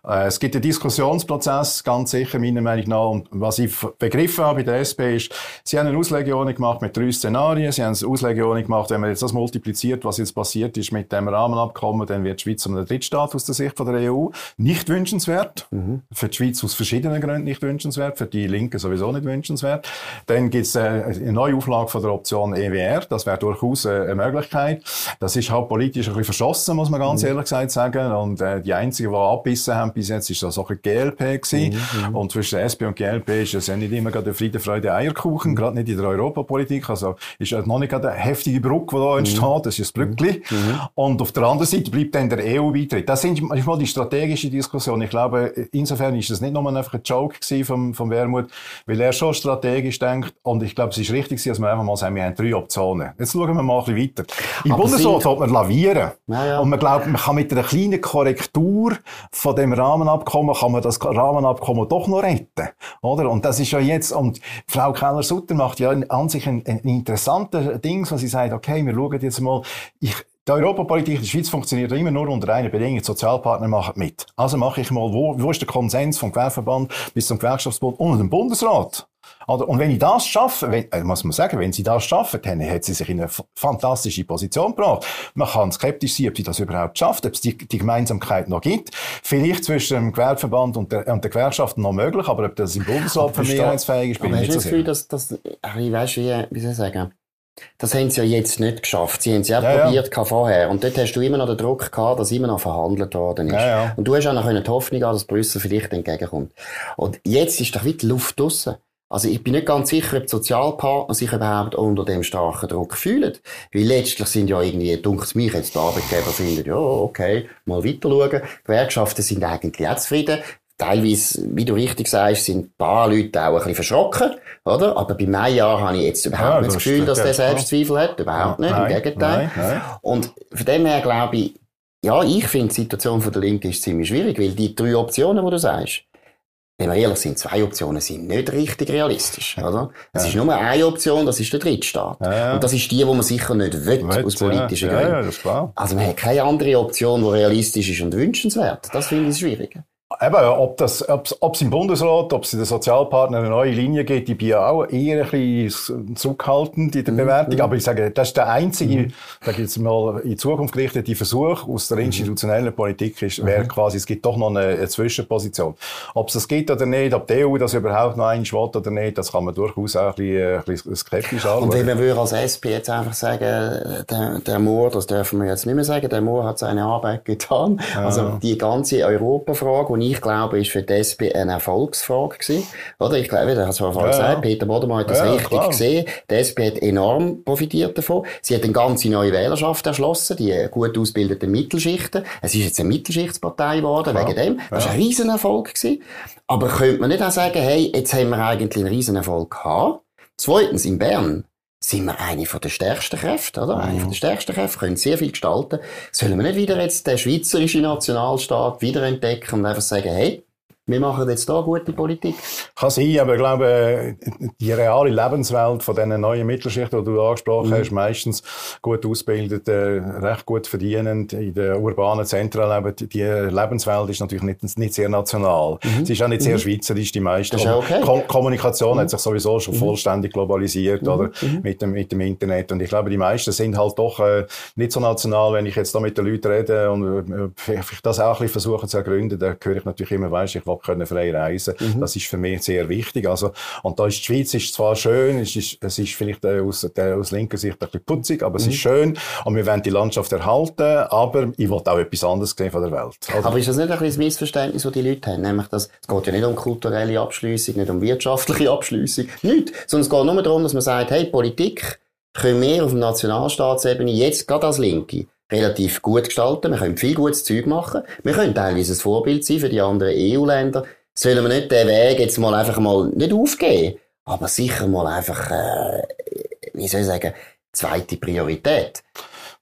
Äh, es gibt einen Diskussionsprozess, ganz sicher, meiner Meinung nach. Und was ich begriffen habe bei der SP ist, sie haben eine Auslegeordnung gemacht mit drei Szenarien. Sie haben eine Auslegeordnung gemacht, wenn man jetzt das multipliziert, was jetzt passiert ist mit dem Rahmenabkommen, dann wird die Schweiz um einen Drittstaat aus der Sicht von der EU nicht wünschenswert. Mhm. Für die Schweiz aus verschiedenen Gründen nicht wünschenswert. Für die Linken sowieso nicht wünschenswert. Dann gibt es äh, eine neue Auflage von der Option EWR. Das wäre durchaus äh, eine Möglichkeit. Das ist halt politisch ein bisschen verschossen, muss man ganz mhm. ehrlich gesagt sagen. Und äh, die einzigen, die abbissen haben bis jetzt, ist das auch ein GLP gewesen. Mhm. Und zwischen SP und GLP ist es ja nicht immer gerade der Friede, Freude, Eierkuchen, mhm. gerade nicht in der Europapolitik. Also ist noch nicht gerade eine heftige Brücke, die da mhm. entsteht. Das ist ein Brückli. Mhm. mhm. Und auf der anderen Seite bleibt dann der EU-Beitritt. Das sind manchmal die strategische Diskussion. Ich glaube, insofern ist das nicht nur einfach ein Joke vom, vom Wermut, weil er schon strategisch denkt. Und ich glaube, es ist richtig, dass wir einfach mal sagen, wir haben drei Optionen. Jetzt schauen wir mal ein bisschen weiter. Im Bundesrat sollte man lavieren. Ja, ja. Und man glaubt, man kann mit einer kleinen Korrektur von dem Rahmenabkommen, kann man das Rahmenabkommen doch noch retten. Oder? Und das ist ja jetzt, und Frau Keller-Sutter macht ja an sich ein, ein interessantes Ding, wo sie sagt, okay, wir schauen jetzt mal, ich, die Europapolitik in der Schweiz funktioniert immer nur unter einer Bedingung. Die Sozialpartner machen mit. Also mache ich mal, wo, wo ist der Konsens vom Gewerbeverband bis zum Gewerkschaftsbund und dem Bundesrat? Und wenn ich das schaffe, wenn, äh, muss man sagen, wenn sie das schaffen, dann hat sie sich in eine fantastische Position gebracht. Man kann skeptisch sein, ob sie das überhaupt schafft, ob es die, die Gemeinsamkeit noch gibt. Vielleicht zwischen dem Gewerbeverband und der, und der Gewerkschaften noch möglich, aber ob das im Bundesrat für mehrheitsfähig ist, bin ich nicht so sicher. Dass, dass, ich weiss, wie, wie soll ich sagen, das haben sie ja jetzt nicht geschafft. Sie haben es ja, ja probiert ja. vorher. Und dort hast du immer noch den Druck gehabt, dass immer noch verhandelt worden ist. Ja, ja. Und du hast auch noch die Hoffnung gehabt, dass Brüssel vielleicht entgegenkommt. Und jetzt ist doch wieder Luft draussen. Also ich bin nicht ganz sicher, ob die Sozialpartner sich überhaupt unter dem starken Druck fühlen. Weil letztlich sind ja irgendwie, dunkt mich jetzt, die Arbeitgeber finden, ja, okay, mal weiter schauen. Gewerkschaften sind eigentlich auch zufrieden. Teilweise, wie du richtig sagst, sind ein paar Leute auch ein bisschen verschrocken, oder? Aber bei Meier habe ich jetzt überhaupt ja, nicht das Gefühl, dass der Selbstzweifel hat. Überhaupt nicht, nein, im Gegenteil. Nein, nein. Und von dem her glaube ich, ja, ich finde die Situation von der Linken ist ziemlich schwierig, weil die drei Optionen, die du sagst, wenn wir ehrlich sind, zwei Optionen sind nicht richtig realistisch, oder? Es ja. ist nur eine Option, das ist der Drittstaat. Ja, ja. Und das ist die, wo man sicher nicht will, Wett, aus politischen Gründen. Also man hat keine andere Option, die realistisch ist und wünschenswert. Das finde ich schwierig. Eben, ob es ob's im Bundesrat, ob es in den Sozialpartnern eine neue Linie gibt, ich bin ja auch eher ein bisschen zurückhaltend in der mhm. Bewertung. Mhm. Aber ich sage, das ist der einzige, mhm. sage jetzt mal, in Zukunft gerichtete Versuch aus der mhm. institutionellen Politik ist, wäre quasi, es gibt doch noch eine, eine Zwischenposition. Ob es das gibt oder nicht, ob die EU das überhaupt noch eins will oder nicht, das kann man durchaus auch ein bisschen, ein bisschen skeptisch anschauen. Und wenn man würde als SP jetzt einfach sagen, der, der Moore, das dürfen wir jetzt nicht mehr sagen, der Moore hat seine Arbeit getan. Ja. Also die ganze Europafrage, und ich glaube, ist für die SP eine Erfolgsfrage gewesen. Oder? Ich glaube, der hat es vorhin ja, gesagt, Peter Bodemann hat das ja, richtig klar. gesehen. Die SP hat enorm profitiert davon. Sie hat eine ganze neue Wählerschaft erschlossen, die gut ausgebildeten Mittelschichten. Es ist jetzt eine Mittelschichtspartei geworden, klar. wegen dem. Das war ein Riesenerfolg gewesen. Aber könnte man nicht auch sagen, hey, jetzt haben wir eigentlich einen Riesenerfolg gehabt. Zweitens, in Bern sind wir eine von der stärksten Kräfte, oder? Eine von der stärksten Kräfte, können sehr viel gestalten. Sollen wir nicht wieder jetzt den schweizerischen Nationalstaat wiederentdecken und einfach sagen, hey, wir machen jetzt da gute Politik. Kann sein, aber ich glaube, die reale Lebenswelt von diesen neuen Mittelschichten, die du angesprochen mhm. hast, meistens gut ausgebildet, recht gut verdienend, in den urbanen Zentren leben, die Lebenswelt ist natürlich nicht, nicht sehr national. Mhm. Sie ist auch nicht sehr mhm. schweizerisch, die meisten. Das ist okay. Ko Kommunikation mhm. hat sich sowieso schon mhm. vollständig globalisiert, mhm. oder? Mit dem, mit dem Internet. Und ich glaube, die meisten sind halt doch äh, nicht so national, wenn ich jetzt da mit den Leuten rede und äh, ich das auch ein bisschen versuche zu ergründen, da höre ich natürlich immer, weiss ich, können frei reisen. Mhm. Das ist für mich sehr wichtig. Also, und da ist die Schweiz ist zwar schön, es ist, es ist vielleicht aus, aus linker Sicht ein bisschen putzig, aber mhm. es ist schön und wir wollen die Landschaft erhalten, aber ich will auch etwas anderes sehen von der Welt. Also, aber ist das nicht ein bisschen das Missverständnis, das die Leute haben? Nämlich, dass, es geht ja nicht um kulturelle Abschließung, nicht um wirtschaftliche Abschließung, nicht, sondern es geht nur darum, dass man sagt, hey, Politik können wir auf Nationalstaatsebene jetzt gerade als Linke relativ gut gestalten, wir können viel gutes Zeug machen, wir können teilweise ein Vorbild sein für die anderen EU-Länder. Sollen wir nicht den Weg jetzt mal einfach mal nicht aufgeben, aber sicher mal einfach, äh, wie soll ich sagen, zweite Priorität.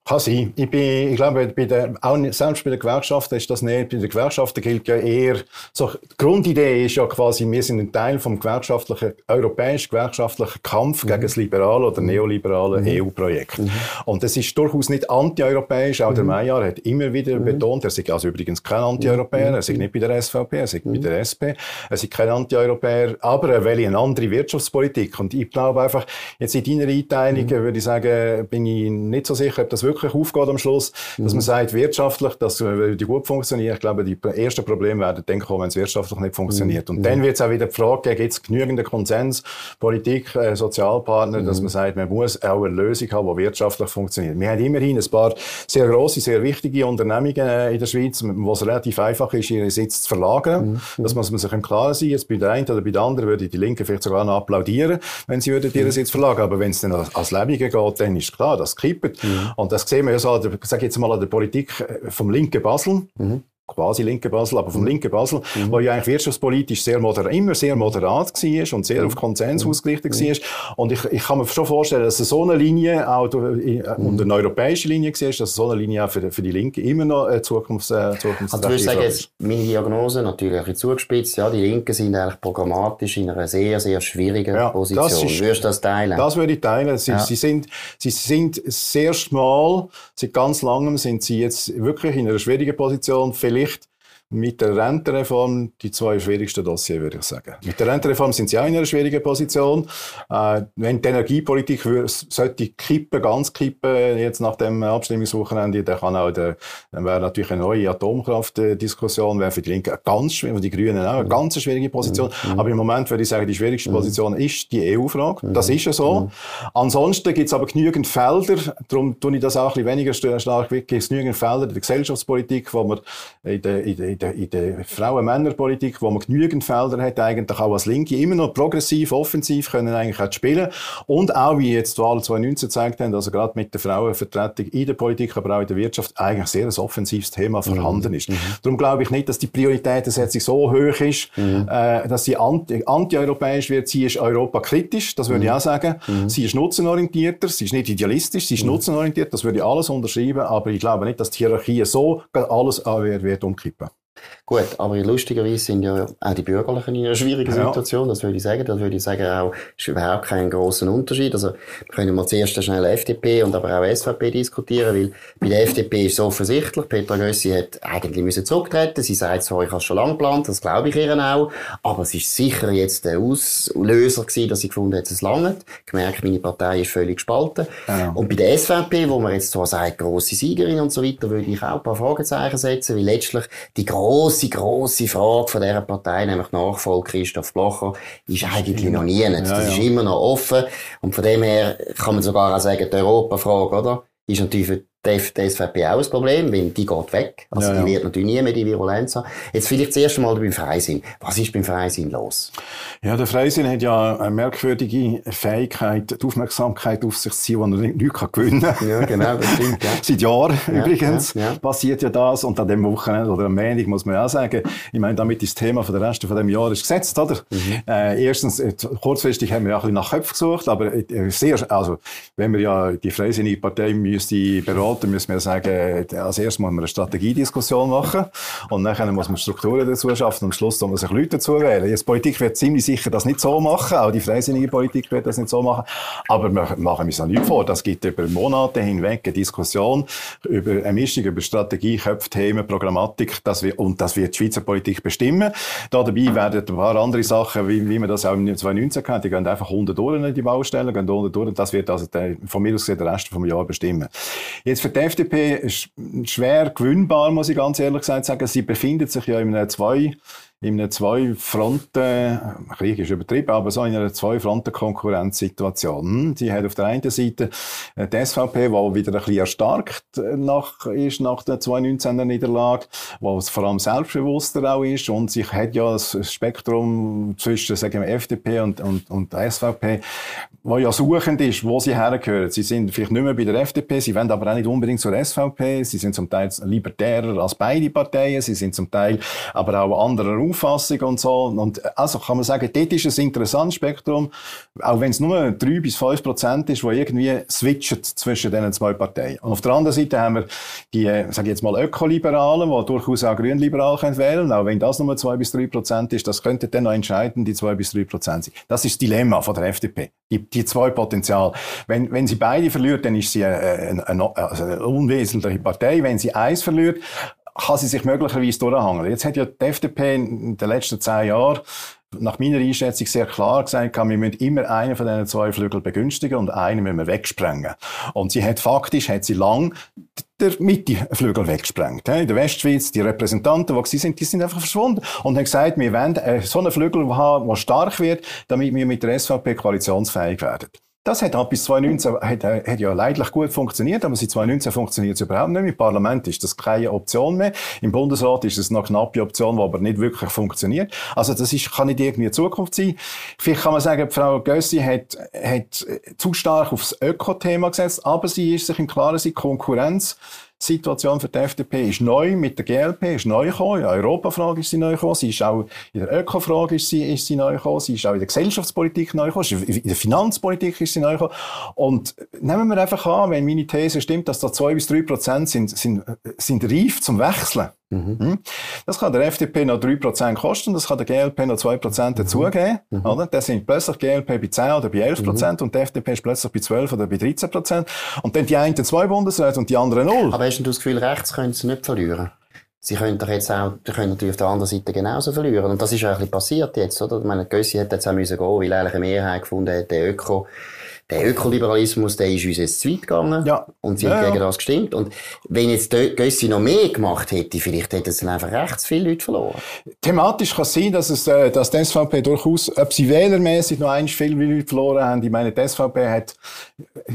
Kann sein. Ich, bin, ich glaube, bei der, auch selbst bei den Gewerkschaften ist das nicht. Bei den Gewerkschaften gilt ja eher, so, die Grundidee ist ja quasi, wir sind ein Teil vom gewerkschaftlichen, europäischen gewerkschaftlichen Kampf mhm. gegen das liberale oder neoliberale mhm. EU-Projekt. Mhm. Und das ist durchaus nicht anti-europäisch. Auch der mhm. Mayer hat immer wieder mhm. betont, er ist also übrigens kein Anti-Europäer, er ist nicht bei der SVP, er ist bei der SP, er ist kein Anti-Europäer, aber er will eine andere Wirtschaftspolitik. Und ich glaube einfach, jetzt in deiner Einteilung würde ich sagen, bin ich nicht so sicher, ob das wirklich wirklich aufgeht am Schluss, dass man mhm. sagt, wirtschaftlich, dass die gut funktionieren. Ich glaube, die ersten Probleme werden dann kommen, wenn es wirtschaftlich nicht funktioniert. Und mhm. dann wird es auch wieder die Frage geben, gibt es genügend Konsens, Politik, äh, Sozialpartner, dass mhm. man sagt, man muss auch eine Lösung haben, die wirtschaftlich funktioniert. Wir haben immerhin ein paar sehr grosse, sehr wichtige Unternehmungen äh, in der Schweiz, wo es relativ einfach ist, ihren Sitz zu verlagern. Das muss man sich im Klaren sein. Jetzt bei der einen oder bei der anderen würde die Linke vielleicht sogar noch applaudieren, wenn sie würden ihren Sitz verlagern. Aber wenn es dann als Lebige geht, dann ist klar, das kippt. Und das sehen wir ja so, an der, sag jetzt mal, an der Politik äh, vom linken Basel. Mhm quasi linke Basel, aber vom mhm. linken Basel, mhm. wo ja eigentlich wirtschaftspolitisch sehr moderat, immer sehr moderat war und sehr mhm. auf Konsens mhm. ausgerichtet mhm. war. Und ich, ich kann mir schon vorstellen, dass so eine Linie auch äh, mhm. und eine europäische Linie war, dass so eine Linie auch für, für die Linke immer noch eine Zukunfts, äh, Zukunfts Also du sagen, jetzt, meine Diagnose natürlich ein bisschen zugespitzt, ja, die Linken sind eigentlich programmatisch in einer sehr, sehr schwierigen ja, Position. Das ist, Würdest du das teilen? Das würde ich teilen. Sie, ja. sie, sind, sie sind sehr schmal, seit ganz langem sind sie jetzt wirklich in einer schwierigen Position. Vielleicht vielleicht mit der Rentenreform die zwei schwierigsten Dossiers, würde ich sagen. Mit der Rentenreform sind sie auch in einer schwierigen Position. Äh, wenn die Energiepolitik sollte kippen, ganz kippen, jetzt nach dem Abstimmungswochenende, dann kann auch der, dann wäre natürlich eine neue Atomkraftdiskussion, wäre für die Linken ganz schwierig, für die Grünen auch eine ganz schwierige Position. Mhm. Aber im Moment würde ich sagen, die schwierigste mhm. Position ist die EU-Frage. Mhm. Das ist ja so. Mhm. Ansonsten gibt es aber genügend Felder, darum tue ich das auch ein bisschen weniger stark, es genügend Felder in der Gesellschaftspolitik, wo man in der, in der in der, in der Frauen-Männer-Politik, wo man genügend Felder hat, eigentlich auch als Linke immer noch progressiv, offensiv können eigentlich auch spielen. Und auch, wie jetzt die Wahlen 2019 gezeigt haben, also gerade mit der Frauenvertretung in der Politik, aber auch in der Wirtschaft, eigentlich sehr ein offensives Thema vorhanden ist. Mhm. Darum glaube ich nicht, dass die Prioritätensetzung so hoch ist, mhm. äh, dass sie anti-europäisch wird. Sie ist europakritisch, das würde mhm. ich auch sagen. Mhm. Sie ist nutzenorientierter, sie ist nicht idealistisch, sie ist mhm. nutzenorientiert, das würde ich alles unterschreiben, aber ich glaube nicht, dass die Hierarchie so alles wird, wird umkippen. Gut, aber lustigerweise sind ja auch die Bürgerlichen in einer schwierigen Situation, das würde ich sagen. Das würde ich sagen, auch, ist überhaupt kein großer Unterschied. Also, wir können mal zuerst schnell FDP und aber auch SVP diskutieren, weil bei der FDP ist es offensichtlich, Petra Gössi hat eigentlich müssen zurücktreten. Sie sagt zwar, ich habe es schon lange geplant, das glaube ich ihr auch, aber es ist sicher jetzt der Auslöser gewesen, dass sie gefunden hat, es langt. Gemerkt, meine Partei ist völlig gespalten. Ja. Und bei der SVP, wo man jetzt zwar sagt, grosse Siegerin und so weiter, würde ich auch ein paar Fragezeichen setzen, weil letztlich die grosse, grosse Frage von dieser Partei, nämlich Nachfolger Christoph Blocher, ist eigentlich noch nie. Das ja, ist immer noch offen. Und von dem her kann man sogar auch sagen, die Europafrage, oder? Ist natürlich für die SVP auch ein Problem, weil die geht weg. Also ja, die wird natürlich nie mehr die Virulenz haben. Jetzt vielleicht das erste Mal beim Freisinn. Was ist beim Freisinn los? Ja, der Freisinn hat ja eine merkwürdige Fähigkeit, die Aufmerksamkeit auf sich zu ziehen, die er nicht, nicht gewinnen kann. Ja, genau, das stimmt. Ja. [LAUGHS] Seit Jahren ja, übrigens ja, passiert ja das. Und an dem Wochenende oder am Montag muss man auch sagen, ich meine, damit ist das Thema für den Rest von dem Jahr ist gesetzt, oder? Mhm. Äh, erstens, kurzfristig haben wir ja ein bisschen nach Köpfen gesucht, aber äh, sehr, also, wenn wir ja die Freisinnige Partei müsste beraten, dann müssen wir sagen, als erstes muss man eine Strategiediskussion machen und dann muss man Strukturen dazu schaffen und am Schluss muss man sich Leute dazu wählen. Jetzt Politik wird ziemlich sicher das nicht so machen, auch die freisinnige Politik wird das nicht so machen, aber wir machen uns auch nicht vor, das gibt über Monate hinweg eine Diskussion über eine Mischung über Strategie, Köpfe, Themen, Programmatik das wird, und das wird die Schweizer Politik bestimmen. Da dabei werden ein paar andere Sachen, wie, wie man das auch im 2019 kennt, die gehen einfach unten durch in die Baustellen, gehen unten durch und das wird also der, von mir aus gesehen der Rest vom Jahr bestimmen. Jetzt für die FDP ist schwer gewinnbar, muss ich ganz ehrlich sagen. Sie befindet sich ja in einem zwei in einer Zwei-Fronten, Krieg ist übertrieben, aber so in einer Zwei-Fronten-Konkurrenzsituation. Sie hat auf der einen Seite äh, die SVP, die wieder ein bisschen erstarkt äh, nach, ist nach der 2019er Niederlage, es vor allem selbstbewusster auch ist und sich hat ja das Spektrum zwischen, sagen wir, FDP und, und, und der SVP, wo ja suchend ist, wo sie hergehören. Sie sind vielleicht nicht mehr bei der FDP, sie wollen aber auch nicht unbedingt zur SVP, sie sind zum Teil libertärer als beide Parteien, sie sind zum Teil aber auch anderer Auffassung und so. Und also kann man sagen, dort ist ein interessantes Spektrum, auch wenn es nur drei bis fünf Prozent ist, wo irgendwie switchen zwischen diesen zwei Parteien. Und auf der anderen Seite haben wir die, sage ich jetzt mal, Ökoliberalen, die durchaus auch Grünliberal können wählen auch wenn das nur zwei bis drei Prozent ist, das könnte dann noch entscheidend die zwei bis drei Prozent sein. Das ist das Dilemma von der FDP. Die, die zwei Potenzial. Wenn, wenn sie beide verliert, dann ist sie eine, eine, also eine unwesentliche Partei. Wenn sie eins verliert, kann sie sich möglicherweise durchhangeln. Jetzt hat ja die FDP in den letzten zehn Jahren nach meiner Einschätzung sehr klar gesagt, wir müssen immer einen von diesen zwei Flügeln begünstigen und einen müssen wir wegsprengen. Und sie hat faktisch, hat sie lang der Mitteflügel weggesprengt. In der Westschweiz, die Repräsentanten, die sie sind, die sind einfach verschwunden und haben gesagt, wir wollen äh, so einen Flügel haben, der stark wird, damit wir mit der SVP koalitionsfähig werden. Das hat ab bis 2019 hat, hat ja leidlich gut funktioniert, aber seit 2019 funktioniert es überhaupt nicht. Im Parlament ist das keine Option mehr. Im Bundesrat ist es eine knappe Option, die aber nicht wirklich funktioniert. Also das ist, kann nicht irgendwie Zukunft sein. Vielleicht kann man sagen, Frau Gössi hat, hat zu stark aufs Öko-Thema gesetzt, aber sie ist sich im Klaren, sie Konkurrenz Situation für die FDP ist neu mit der GLP, ist neu gekommen. In der Europafrage ist sie neu gekommen. Sie ist auch in der Ökofrage ist sie, ist sie neu gekommen. Sie ist auch in der Gesellschaftspolitik neu gekommen. In der Finanzpolitik ist sie neu gekommen. Und nehmen wir einfach an, wenn meine These stimmt, dass da zwei bis drei Prozent sind, sind, sind reif zum Wechseln. Mhm. Hm? Das kann der FDP noch 3% kosten, das kann der GLP noch 2% mhm. dazugeben. Mhm. Oder? Dann sind plötzlich GLP bei 10 oder bei 11% mhm. und der FDP ist plötzlich bei 12 oder bei 13%. Und dann die einen zwei Bundesräte und die anderen null. Aber hast du das Gefühl, rechts können sie nicht verlieren? Sie können doch jetzt auch, die können natürlich auf der anderen Seite genauso verlieren. Und das ist eigentlich passiert jetzt, oder? Ich meine, Gössi hätte jetzt auch müssen gehen, weil eigentlich eine Mehrheit gefunden hat, der Öko, der Ökoliberalismus, der ist uns jetzt zu weit gegangen. Ja. Und sie ja, haben gegen das gestimmt. Und wenn jetzt Gössi noch mehr gemacht hätte, vielleicht hätten sie dann einfach rechts viele Leute verloren. Thematisch kann es sein, dass es, äh, dass die SVP durchaus, ob sie wählermäßig noch eins viele Leute verloren haben. Ich meine, die SVP hat,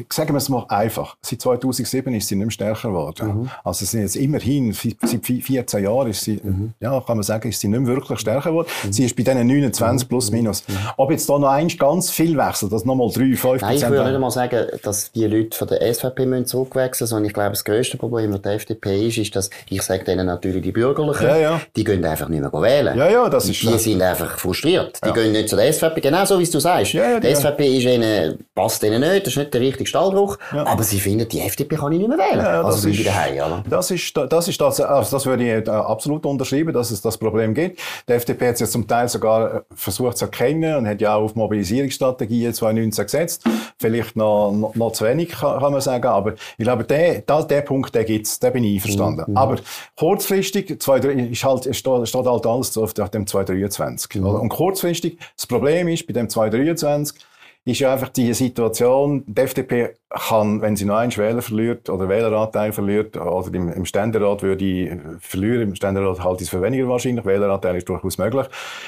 sagen wir es mal einfach, seit 2007 ist sie nicht mehr stärker geworden. Mhm. Also sie sind jetzt immerhin, seit 14 Jahren ist sie, mhm. ja, kann man sagen, ist sie nicht mehr wirklich stärker geworden. Mhm. Sie ist bei diesen 29 plus minus. Mhm. Ob jetzt da noch eins ganz viel wechselt, dass nochmal 3, 5 Nein, ich würde nicht einmal sagen, dass die Leute von der SVP müssen zurückwechseln sondern ich glaube, das grösste Problem mit der FDP ist, ist, dass, ich sage denen natürlich die Bürgerlichen, ja, ja. die gehen einfach nicht mehr wählen. Ja, ja, das ist Die sind einfach frustriert. Die ja. gehen nicht zu der SVP, genau so wie du sagst. Ja, ja, die, SVP ist ihnen, passt ihnen nicht, das ist nicht der richtige Stallbruch, ja. aber sie finden, die FDP kann ich nicht mehr wählen. Ja, also sind wieder heim, oder? Das ist, das ist das, also das würde ich absolut unterschreiben, dass es das Problem gibt. Die FDP hat es jetzt zum Teil sogar äh, versucht zu erkennen und hat ja auch auf Mobilisierungsstrategien 2019 gesetzt. Vielleicht noch, noch, noch zu wenig, kann, kann, man sagen. Aber ich glaube, der, der, der Punkt, den gibt's, da bin ich einverstanden. Mhm. Aber kurzfristig, zwei, ist halt, steht, steht halt alles auf dem 223. Mhm. Und kurzfristig, das Problem ist, bei dem 223, ist ja einfach die Situation, die FDP kann, wenn sie noch einen Wähler verliert oder Wähleranteil verliert, oder im, im Ständerat würde ich verlieren, im Ständerat halte ich es für weniger wahrscheinlich, Wähleranteil ist durchaus möglich,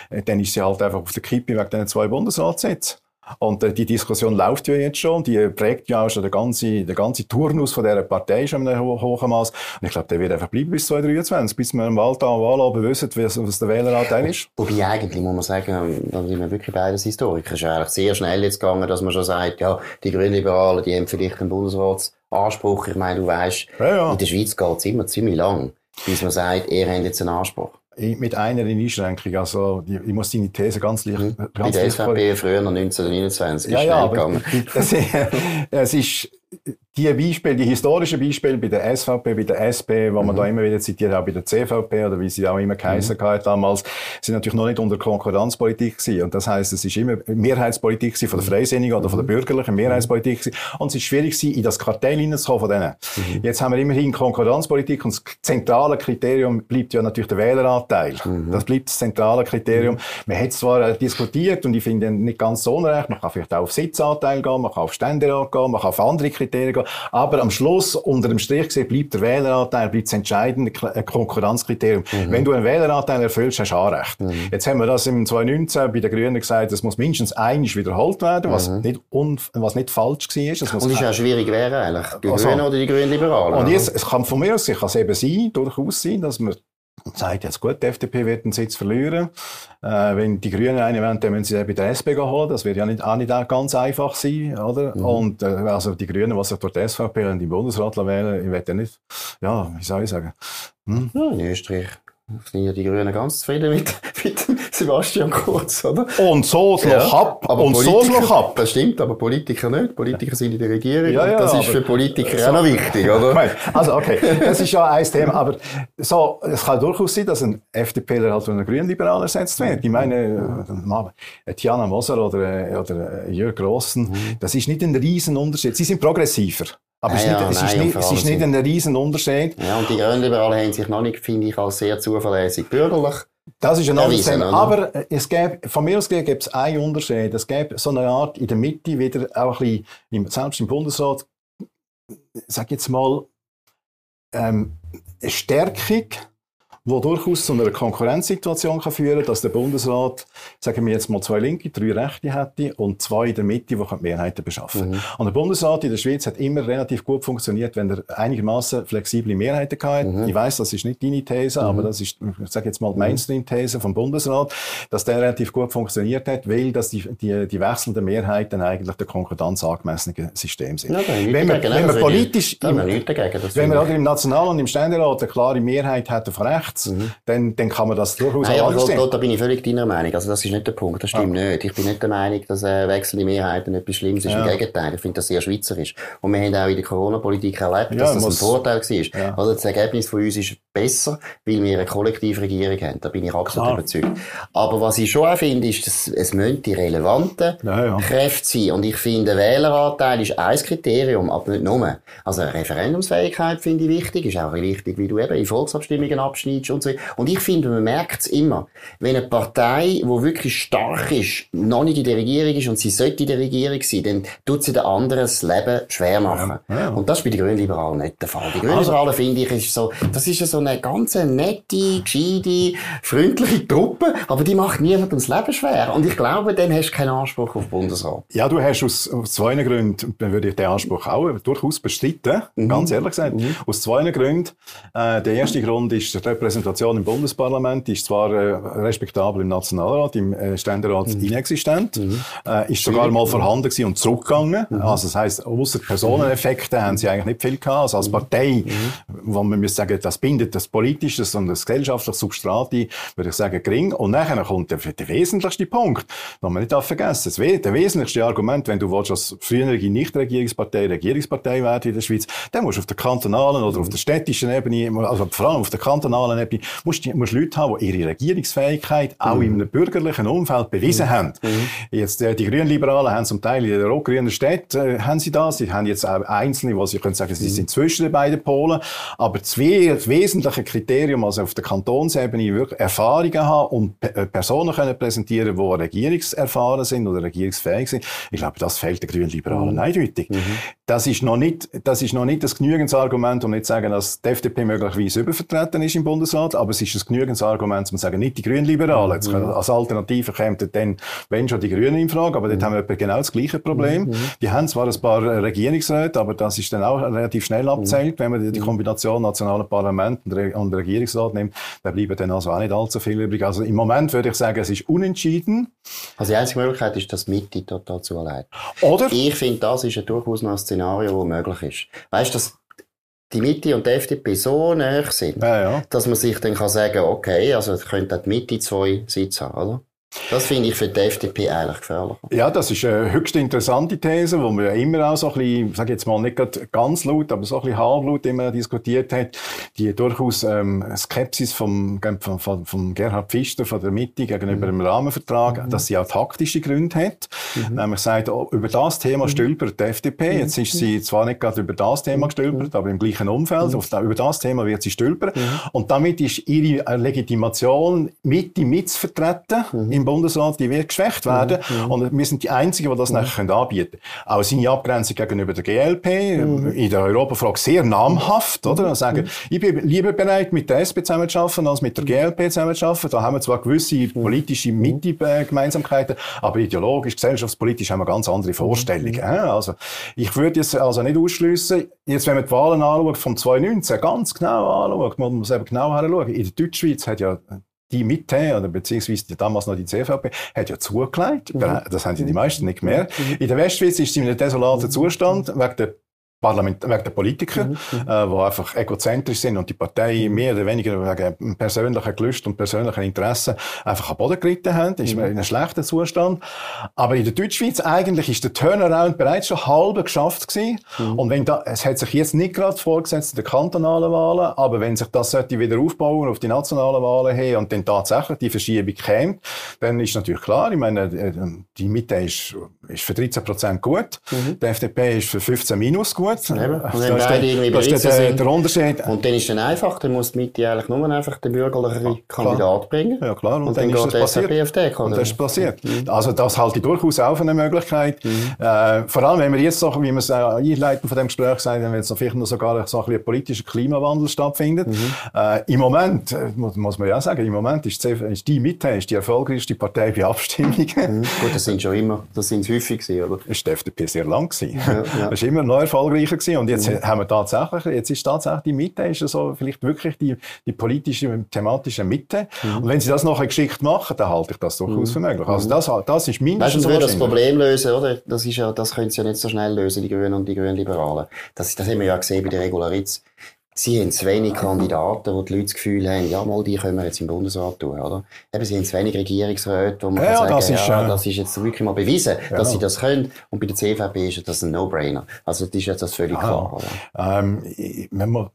äh, dann ist sie halt einfach auf der Kippe wegen diesen zwei Bundesratssitzen. Und äh, die Diskussion läuft ja jetzt schon, die prägt ja auch schon den ganzen, den ganzen Turnus von dieser Partei schon in einem ho hohen Maß. Und ich glaube, der wird einfach bleiben bis 2023, bis wir im Wahltag Wahlabend wissen, was, was der Wähleranteil ist. Wobei eigentlich, muss man sagen, da sind wir wirklich beides Historiker. Es ist eigentlich sehr schnell jetzt gegangen, dass man schon sagt, ja, die Grünliberalen, die haben vielleicht einen Bundesratsanspruch. Ich meine, du weißt, ja, ja. in der Schweiz geht es immer ziemlich lang, bis man sagt, ihr habt jetzt einen Anspruch mit einer Einschränkung. Also, ich muss deine These ganz leicht, mhm. ganz Bei der SVP früher noch 1929 ja, ja, aber, es, [LAUGHS] es ist, die Beispiele, die historischen Beispiele bei der SVP, bei der SP, wo man mhm. da immer wieder zitiert, auch bei der CVP oder wie sie auch immer geheißen mhm. hat damals, sind natürlich noch nicht unter Konkurrenzpolitik gewesen. Und das heißt, es ist immer Mehrheitspolitik von der mhm. Freisinnigen oder von der mhm. bürgerlichen Mehrheitspolitik gewesen. Und es ist schwierig gewesen, in das Kartell hineinzukommen von denen. Mhm. Jetzt haben wir immerhin Konkurrenzpolitik und das zentrale Kriterium bleibt ja natürlich der Wähleranteil. Mhm. Das bleibt das zentrale Kriterium. Man hat zwar äh, diskutiert und ich finde nicht ganz so unrecht, man kann vielleicht auch auf Sitzanteil gehen, man kann auf Ständerat gehen, man kann auf andere Kriterien gehen, geben. Aber am Schluss, unter dem Strich gesehen, bleibt der Wähleranteil bleibt das entscheidende Konkurrenzkriterium. Mhm. Wenn du einen Wähleranteil erfüllst, hast du Anrecht. Mhm. Jetzt haben wir das im 2019 bei den Grünen gesagt, es muss mindestens einig wiederholt werden, was, mhm. nicht, was nicht falsch war. Das und ist auch schwierig wäre eigentlich, die also, Grünen oder die Grünen Liberalen. Und jetzt, es kann von mir aus, kann es eben sein, durchaus sein, dass man sagt jetzt gut, die FDP wird einen Sitz verlieren. Äh, wenn die Grünen einen wollen, dann müssen sie den bei der SP holen. Das wird ja nicht, auch nicht ganz einfach sein, oder? Mhm. Und, äh, also die Grünen, was sich durch die SVP und die Bundesrat wählen, ich werde ja nicht, ja, wie soll ich sagen? Hm? Ja, in Österreich sind ja die Grünen ganz zufrieden mit, [LAUGHS] mit Sebastian Kurz, oder? Und so es ja, ab. Aber und so es ab. Das stimmt, aber Politiker nicht. Politiker sind in der Regierung. Ja, ja, das ist für Politiker so, auch noch wichtig, oder? [LAUGHS] Also, okay. Das ist ja ein Thema. Aber so, es kann durchaus sein, dass ein FDPler halt von einem Grünliberal ersetzt wird. Ich meine, Tiana Moser oder, oder Jörg Grossen, mhm. das ist nicht ein Riesenunterschied. Sie sind progressiver. Aber es, ja, ist nicht, nein, ist nicht, es ist nicht ein riesen Unterschied. Ja, und die Grünliberalen haben sich noch nicht, finde ich, als sehr zuverlässig bürgerlich. Das ist ein anderes Thema. Aber es gäbe, von mir aus gibt es einen Unterschied. Es gäbe so eine Art in der Mitte wieder auch ein bisschen, selbst im Bundesrat, sag jetzt mal, ähm, eine Stärkung wo durchaus zu einer Konkurrenzsituation kann führen kann, dass der Bundesrat, sagen wir jetzt mal zwei Linke, drei Rechte hätte und zwei in der Mitte, die Mehrheiten beschaffen mhm. Und der Bundesrat in der Schweiz hat immer relativ gut funktioniert, wenn er einigermaßen flexible Mehrheiten hatte. Mhm. Ich weiß, das ist nicht deine These, mhm. aber das ist, ich sage jetzt mal, die mhm. Mainstream-These vom Bundesrat, dass der relativ gut funktioniert hat, weil dass die, die, die wechselnden Mehrheiten eigentlich der Konkordanz angemessene System sind. Ja, wenn wir, wenn wir politisch, im, wenn wir im National- und im Ständerat eine klare Mehrheit hätten von rechts, rechts, mhm. dann, dann kann man das durchaus Nein, aber da, da bin ich völlig deiner Meinung. Also das ist nicht der Punkt, das stimmt ja. nicht. Ich bin nicht der Meinung, dass äh, wechselnde Mehrheiten etwas Schlimmes ist. Ja. Im Gegenteil, ich finde das sehr schweizerisch. Und wir haben auch in der Corona-Politik erlebt, dass ja, das muss, ein Vorteil war. Ja. Also das Ergebnis von uns ist besser, weil wir eine Kollektivregierung haben. Da bin ich absolut Klar. überzeugt. Aber was ich schon auch finde, ist, dass es müssen die relevanten Kräfte sein. Und ich finde, Wähleranteil ist ein Kriterium, aber nicht nur. Also Referendumsfähigkeit finde ich wichtig, ist auch wichtig, wie du eben in Volksabstimmungen abschneidest und so. Und ich finde, man merkt es immer. Wenn eine Partei, die wirklich stark ist, noch nicht in der Regierung ist und sie sollte in der Regierung sein, dann tut sie den anderen das Leben schwer machen. Ja, ja. Und das ist bei den Grünliberalen nicht der Fall. Die Grünliberalen, also, finde ich, ist so, das ist so eine ganz nette, gescheite, freundliche Truppe, aber die macht niemandem das Leben schwer. Und ich glaube, dann hast du keinen Anspruch auf Bundesrat. Ja, du hast aus, aus zwei Gründen, dann würde ich den Anspruch auch durchaus bestreiten, mhm. ganz ehrlich gesagt. Mhm. Aus zwei Gründen. Äh, der erste Grund ist der Repräsentation im Bundesparlament ist zwar äh, respektabel im Nationalrat, im äh, Ständerat mhm. inexistent, mhm. Äh, ist sogar mal vorhanden gewesen und zurückgegangen. Mhm. Also das heisst, außer Personeneffekte haben sie eigentlich nicht viel gehabt. Also als mhm. Partei, mhm. wo man muss sagen, das bindet das politische und das gesellschaftliche Substrat ein, würde ich sagen, gering. Und nachher kommt der, der wesentlichste Punkt, den man nicht vergessen darf. Der wesentlichste Argument, wenn du willst, als frühere Nichtregierungspartei Regierungspartei werden in der Schweiz, dann musst du auf der kantonalen oder auf der städtischen Ebene, also vor allem auf der kantonalen Ebene, musst, musst Leute haben, die ihre Regierungsfähigkeit auch mhm. in einem bürgerlichen Umfeld bewiesen mhm. haben. Mhm. Jetzt, äh, die Grünliberalen haben zum Teil in der rot-grünen Stadt, äh, haben sie das. Sie haben jetzt auch Einzelne, wo sie können sagen, sie mhm. sind zwischen den beiden Polen. Aber zwei, das wesentliche Kriterium, also auf der Kantonsebene wirklich Erfahrungen haben und P äh, Personen können präsentieren, die regierungserfahren sind oder regierungsfähig sind. Ich glaube, das fehlt den Grünliberalen mhm. eindeutig. Mhm. Das ist noch nicht, das ist noch nicht das genügendes Argument, um nicht zu sagen, dass die FDP möglicherweise übervertreten ist im Bundesrat, aber es ist ein genügendes Argument, um zu sagen, nicht die Grünliberalen. Jetzt mhm. Als Alternative kämen dann, wenn schon die Grünen in Frage, aber dort mhm. haben wir genau das gleiche Problem. Mhm. Die haben zwar ein paar Regierungsräte, aber das ist dann auch relativ schnell abzählt, wenn man die. Kombination nationalen Parlament und Regierungsrat nimmt, da bleiben dann also auch nicht allzu viel übrig. Also im Moment würde ich sagen, es ist unentschieden. Also die einzige Möglichkeit ist, dass Mitte total zu allein. Oder? Ich finde, das ist ja durchaus noch ein Szenario, das möglich ist. Weißt du, die Mitte und die FDP so näher sind, ja, ja. dass man sich dann kann sagen, okay, also könnte die Mitte zwei Sitze haben, oder? Das finde ich für die FDP eigentlich gefährlich. Ja, das ist eine höchst interessante These, wo man ja immer auch so ein bisschen, sage jetzt mal nicht ganz laut, aber so ein bisschen halblaut immer diskutiert hat, die durchaus ähm, Skepsis vom, vom, vom Gerhard Pfister von der Mitte gegenüber mhm. dem Rahmenvertrag, mhm. dass sie auch taktische Gründe hat. Mhm. Nämlich sagt, oh, über das Thema mhm. stülpert die FDP. Mhm. Jetzt ist sie zwar nicht gerade über das Thema gestülpert, aber im gleichen Umfeld. Auf, über das Thema wird sie stülpern. Und damit ist ihre Legitimation Mitte mitzuvertreten im im Bundesrat, die wird geschwächt werden. Mhm. Und wir sind die Einzigen, die das mhm. nachher anbieten können. Auch seine Abgrenzung gegenüber der GLP, mhm. in der Europafrage sehr namhaft, oder? Und sagen, ich bin lieber bereit, mit der SP zusammenzuarbeiten, als mit der GLP zusammenzuarbeiten. Da haben wir zwar gewisse politische Mitte-Gemeinsamkeiten, aber ideologisch, gesellschaftspolitisch haben wir ganz andere Vorstellungen. Also, ich würde jetzt also nicht ausschliessen, jetzt, wenn man die Wahlen anschaut, vom 2019 ganz genau anschaut, muss man es eben genau anschauen. In der Deutschschweiz hat ja die Mitte, oder beziehungsweise damals noch die CVP, hat ja zugelegt. Mhm. Das haben die meisten nicht gemerkt. Mhm. In der Westschweiz ist sie in einem desolaten Zustand wegen der Parlament wegen der Politiker, mhm. äh, die einfach egozentrisch sind und die Partei mhm. mehr oder weniger wegen persönlicher Gelüste und persönlicher Interessen einfach am Boden geritten haben. Das ist mhm. in einem schlechten Zustand. Aber in der Deutschschweiz eigentlich ist der Turnaround bereits schon halb geschafft gewesen. Mhm. Und wenn da, es hat sich jetzt nicht gerade vorgesetzt in den kantonalen Wahlen, aber wenn sich das sollte wieder aufbauen auf die nationalen Wahlen hin und dann tatsächlich die Verschiebung käme, dann ist natürlich klar, ich meine, äh, die Mitte ist, ist für 13 Prozent gut, mhm. die FDP ist für 15 minus gut, gut. Eben. Und wenn beide irgendwie bereit sind. Der Unterschied. Und dann ist es einfach, dann muss die Mitte eigentlich nur einfach den bürgerlichen ja, Kandidat bringen. Ja, klar. Und, und dann, dann ist das passiert. AfD, und das ist passiert. Mhm. Also das halte ich durchaus auch für eine Möglichkeit. Mhm. Äh, vor allem, wenn wir jetzt so, wie wir es äh, einleiten von dem Gespräch sagen, wenn jetzt noch vielleicht noch sogar so ein, politischer Klimawandel stattfindet. Mhm. Äh, Im Moment, äh, muss, muss, man ja sagen, im Moment ist, die, ist die Mitte ist die erfolgreichste Partei bei Abstimmungen. [LAUGHS] Mhm. Gut, das sind schon immer, das sind häufig gewesen, oder? Das ist die FDP sehr lang gewesen. Ja, ja. Das ist immer noch erfolgreich erfolgreicher gewesen. Und jetzt mhm. haben wir tatsächlich, jetzt ist tatsächlich die Mitte, ist so vielleicht wirklich die, die politische, thematische Mitte. Mhm. Und wenn sie das nachher geschickt machen, dann halte ich das durchaus für möglich. Also mhm. das, das ist mindestens weißt du, das Problem lösen, oder? Das ist ja, das können sie ja nicht so schnell lösen, die Grünen und die Grünen Liberalen. Das, das haben wir ja gesehen bei der Regularitz. Sie haben zu wenig Kandidaten, wo die Leute das Gefühl haben, ja, mal, die können wir jetzt im Bundesrat tun, oder? Eben, sie haben zu wenig Regierungsräte, wo man ja, kann sagen, das ist, ja, das ist jetzt wirklich mal bewiesen, ja. dass sie das können. Und bei der CVP ist das ein No-Brainer. Also, das ist jetzt das völlig klar, oder? Ähm, wenn man,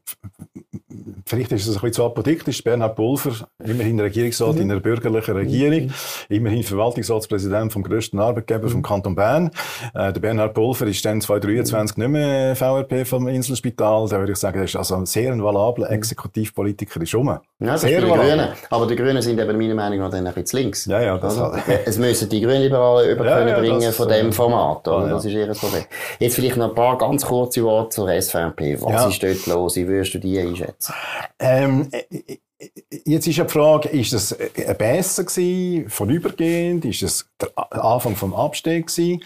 vielleicht ist es ein bisschen zu apodiktisch, Bernhard Pulver, immerhin Regierungsrat mhm. in einer bürgerlichen Regierung, mhm. immerhin Verwaltungsratspräsident vom grössten Arbeitgeber mhm. vom Kanton Bern. Äh, der Bernhard Pulver ist dann 2023 nicht mehr VRP vom Inselspital. Da würde ich sagen, das ist also sehr ein valabler Exekutivpolitiker ist rum. Ja, sehr die Grünen. Aber die Grünen sind eben meiner Meinung nach dann ein bisschen links. Ja, ja, das also, Es müssen die Grünliberalen über [LAUGHS] ja, können ja, bringen das, von dem Format. Oder? Ja, das ist ihr Problem. Jetzt vielleicht noch ein paar ganz kurze Worte zur SVP. Was ist dort los? Wie würdest du die einschätzen? Ähm, Jetzt ist ja die Frage, ist das Besser gewesen, vorübergehend? Ist es der Anfang vom Abstieg gewesen?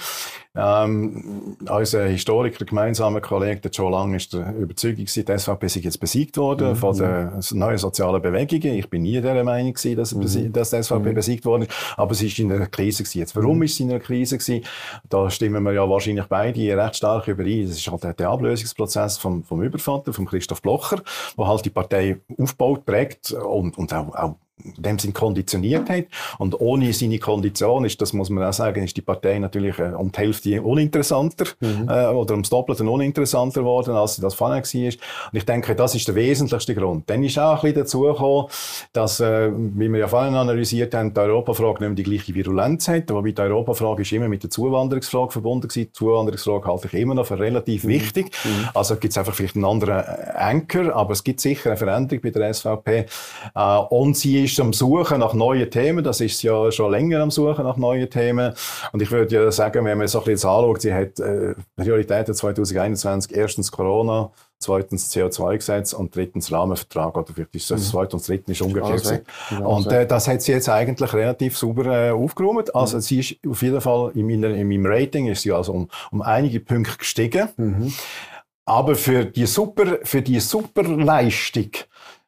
Ähm, unser Historiker, gemeinsamer Kollege, der Joe Lang, ist der Überzeugung gewesen, die SVP sei jetzt besiegt worden mhm. von den neuen sozialen Bewegungen. Ich bin nie der Meinung gewesen, dass, mhm. dass die SVP mhm. besiegt worden ist. Aber es ist in einer Krise gewesen. Jetzt, warum mhm. ist es in einer Krise gewesen? Da stimmen wir ja wahrscheinlich beide recht stark überein. Das ist halt der, der Ablösungsprozess vom, vom Übervater, von Christoph Blocher, wo halt die Partei aufbaut, prägt und, und auch, auch dem Sinn konditioniert hat. Und ohne seine Kondition ist, das muss man auch sagen, ist die Partei natürlich äh, um die Hälfte uninteressanter mhm. äh, oder ums Doppelte uninteressanter geworden, als sie das vorher war. Und ich denke, das ist der wesentlichste Grund. Dann ist auch ein bisschen dazu gekommen, dass, äh, wie wir ja vorhin analysiert haben, die Europafrage nicht mehr die gleiche Virulenz hat. Wobei die Europafrage ist immer mit der Zuwanderungsfrage verbunden gewesen. Die Zuwanderungsfrage halte ich immer noch für relativ mhm. wichtig. Mhm. Also gibt es einfach vielleicht einen anderen äh, Anker, aber es gibt sicher eine Veränderung bei der SVP. Äh, und sie ist am Suchen nach neuen Themen. Das ist ja schon länger am Suchen nach neuen Themen. Und ich würde ja sagen, wenn man so ein bisschen anschaut, sie hat äh, Prioritäten 2021 erstens Corona, zweitens CO2-Gesetz und drittens Rahmenvertrag. Oder vielleicht ist das mhm. zweite und dritte ist umgekehrt. und äh, das hat sie jetzt eigentlich relativ sauber äh, aufgeräumt. Also mhm. sie ist auf jeden Fall in, meiner, in meinem Rating ist sie also um, um einige Punkte gestiegen. Mhm. Aber für die super, für die super Leistung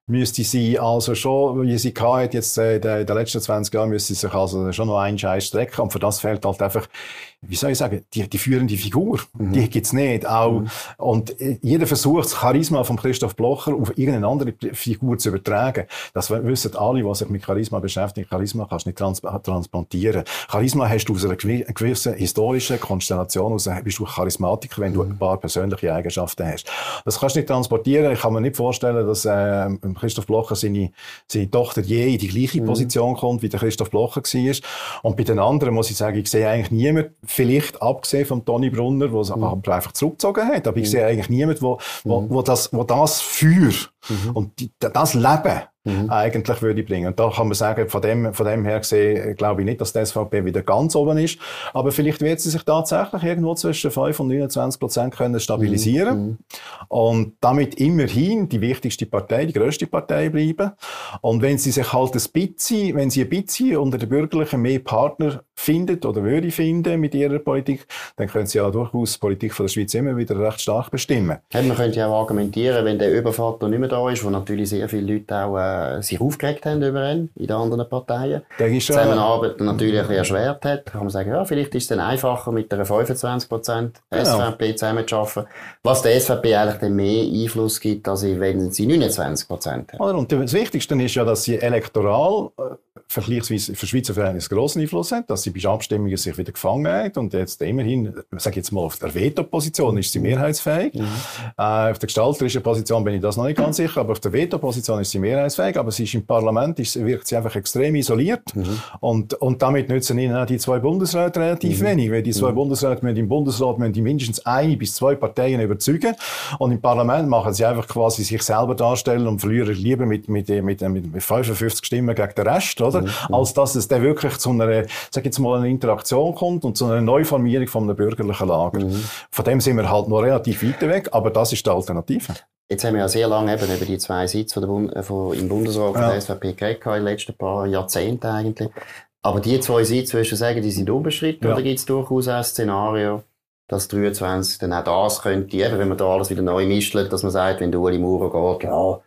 müsste sie also schon, wie sie hat, jetzt äh, in den letzten 20 Jahren, müsste sie sich also schon noch einen Scheiß strecken. Und für das fehlt halt einfach wie soll ich sagen, die, die führende Figur, mhm. die gibt's nicht. Auch, mhm. Und äh, jeder versucht, das Charisma von Christoph Blocher auf irgendeine andere Figur zu übertragen. Das wissen alle, die sich mit Charisma beschäftigen. Charisma kannst du nicht trans transplantieren. Charisma hast du aus einer gewissen historischen Konstellation, aus bist du Charismatiker, wenn du mhm. ein paar persönliche Eigenschaften hast. Das kannst du nicht transportieren. Ich kann mir nicht vorstellen, dass äh, Christoph Blocher seine, seine Tochter je in die gleiche mhm. Position kommt, wie der Christoph Blocher war. Und bei den anderen muss ich sagen, ich sehe eigentlich niemand, vielleicht abgesehen von Toni Brunner, der es mhm. einfach zurückgezogen hat. Aber ich mhm. sehe eigentlich niemanden, wo, wo, mhm. wo, das, wo das Feuer mhm. und die, das Leben mhm. eigentlich würde bringen. Und da kann man sagen, von dem, von dem her gesehen, glaube ich nicht, dass die SVP wieder ganz oben ist. Aber vielleicht wird sie sich tatsächlich irgendwo zwischen 5 und 29 Prozent können stabilisieren. Mhm. Und damit immerhin die wichtigste Partei, die größte Partei bleiben. Und wenn sie sich halt ein bisschen, wenn sie ein bisschen unter den Bürgerlichen mehr Partner findet oder würde finden mit ihrer Politik, dann können sie ja durchaus die Politik von der Schweiz immer wieder recht stark bestimmen. Ja, man könnte ja auch argumentieren, wenn der Übervater nicht mehr da ist, wo natürlich sehr viele Leute auch äh, sich aufgeregt haben über ihn in den anderen Parteien, der ist Zusammenarbeit natürlich erschwert hat, kann man sagen, ja, vielleicht ist es dann einfacher mit einer 25 Prozent genau. SVP zusammenzuarbeiten, was der SVP eigentlich dann mehr Einfluss gibt, als wenn sie 29 Prozent hat. Und das Wichtigste ist ja, dass sie elektoral äh, vergleichsweise für Schweizer Verhältnisse grossen Einfluss hat, dass sie bei Abstimmungen sich wieder gefangen hat und jetzt immerhin, sage jetzt mal, auf der Veto-Position ist sie mehrheitsfähig. Mhm. Äh, auf der gestalterischen Position bin ich das noch nicht ganz sicher, aber auf der Veto-Position ist sie mehrheitsfähig, aber sie ist im Parlament, ist, wirkt sie einfach extrem isoliert mhm. und, und damit nützen ihnen auch die zwei Bundesräte relativ mhm. wenig, weil die zwei mhm. Bundesräte müssen im Bundesrat müssen die mindestens eine bis zwei Parteien überzeugen und im Parlament machen sie einfach quasi sich selber darstellen und verlieren lieber mit, mit, mit, mit, mit 55 Stimmen gegen den Rest, oder? Mhm. als dass es dann wirklich zu einer, sag jetzt mal, einer Interaktion kommt und zu einer Neuformierung von einem bürgerlichen Lager. Mhm. Von dem sind wir halt noch relativ weit weg, aber das ist die Alternative. Jetzt haben wir ja sehr lange eben über die zwei Sitze von Bund, äh, von, im Bundesrat von ja. der SVP geredet, in den letzten paar Jahrzehnten eigentlich. Aber die zwei Sitze, würdest du sagen, die sind unbestritten, ja. oder gibt es durchaus ein Szenario, dass 23 dann auch das könnte, eben, wenn man da alles wieder neu mischt, dass man sagt, wenn der Uli Maurer geht, ja,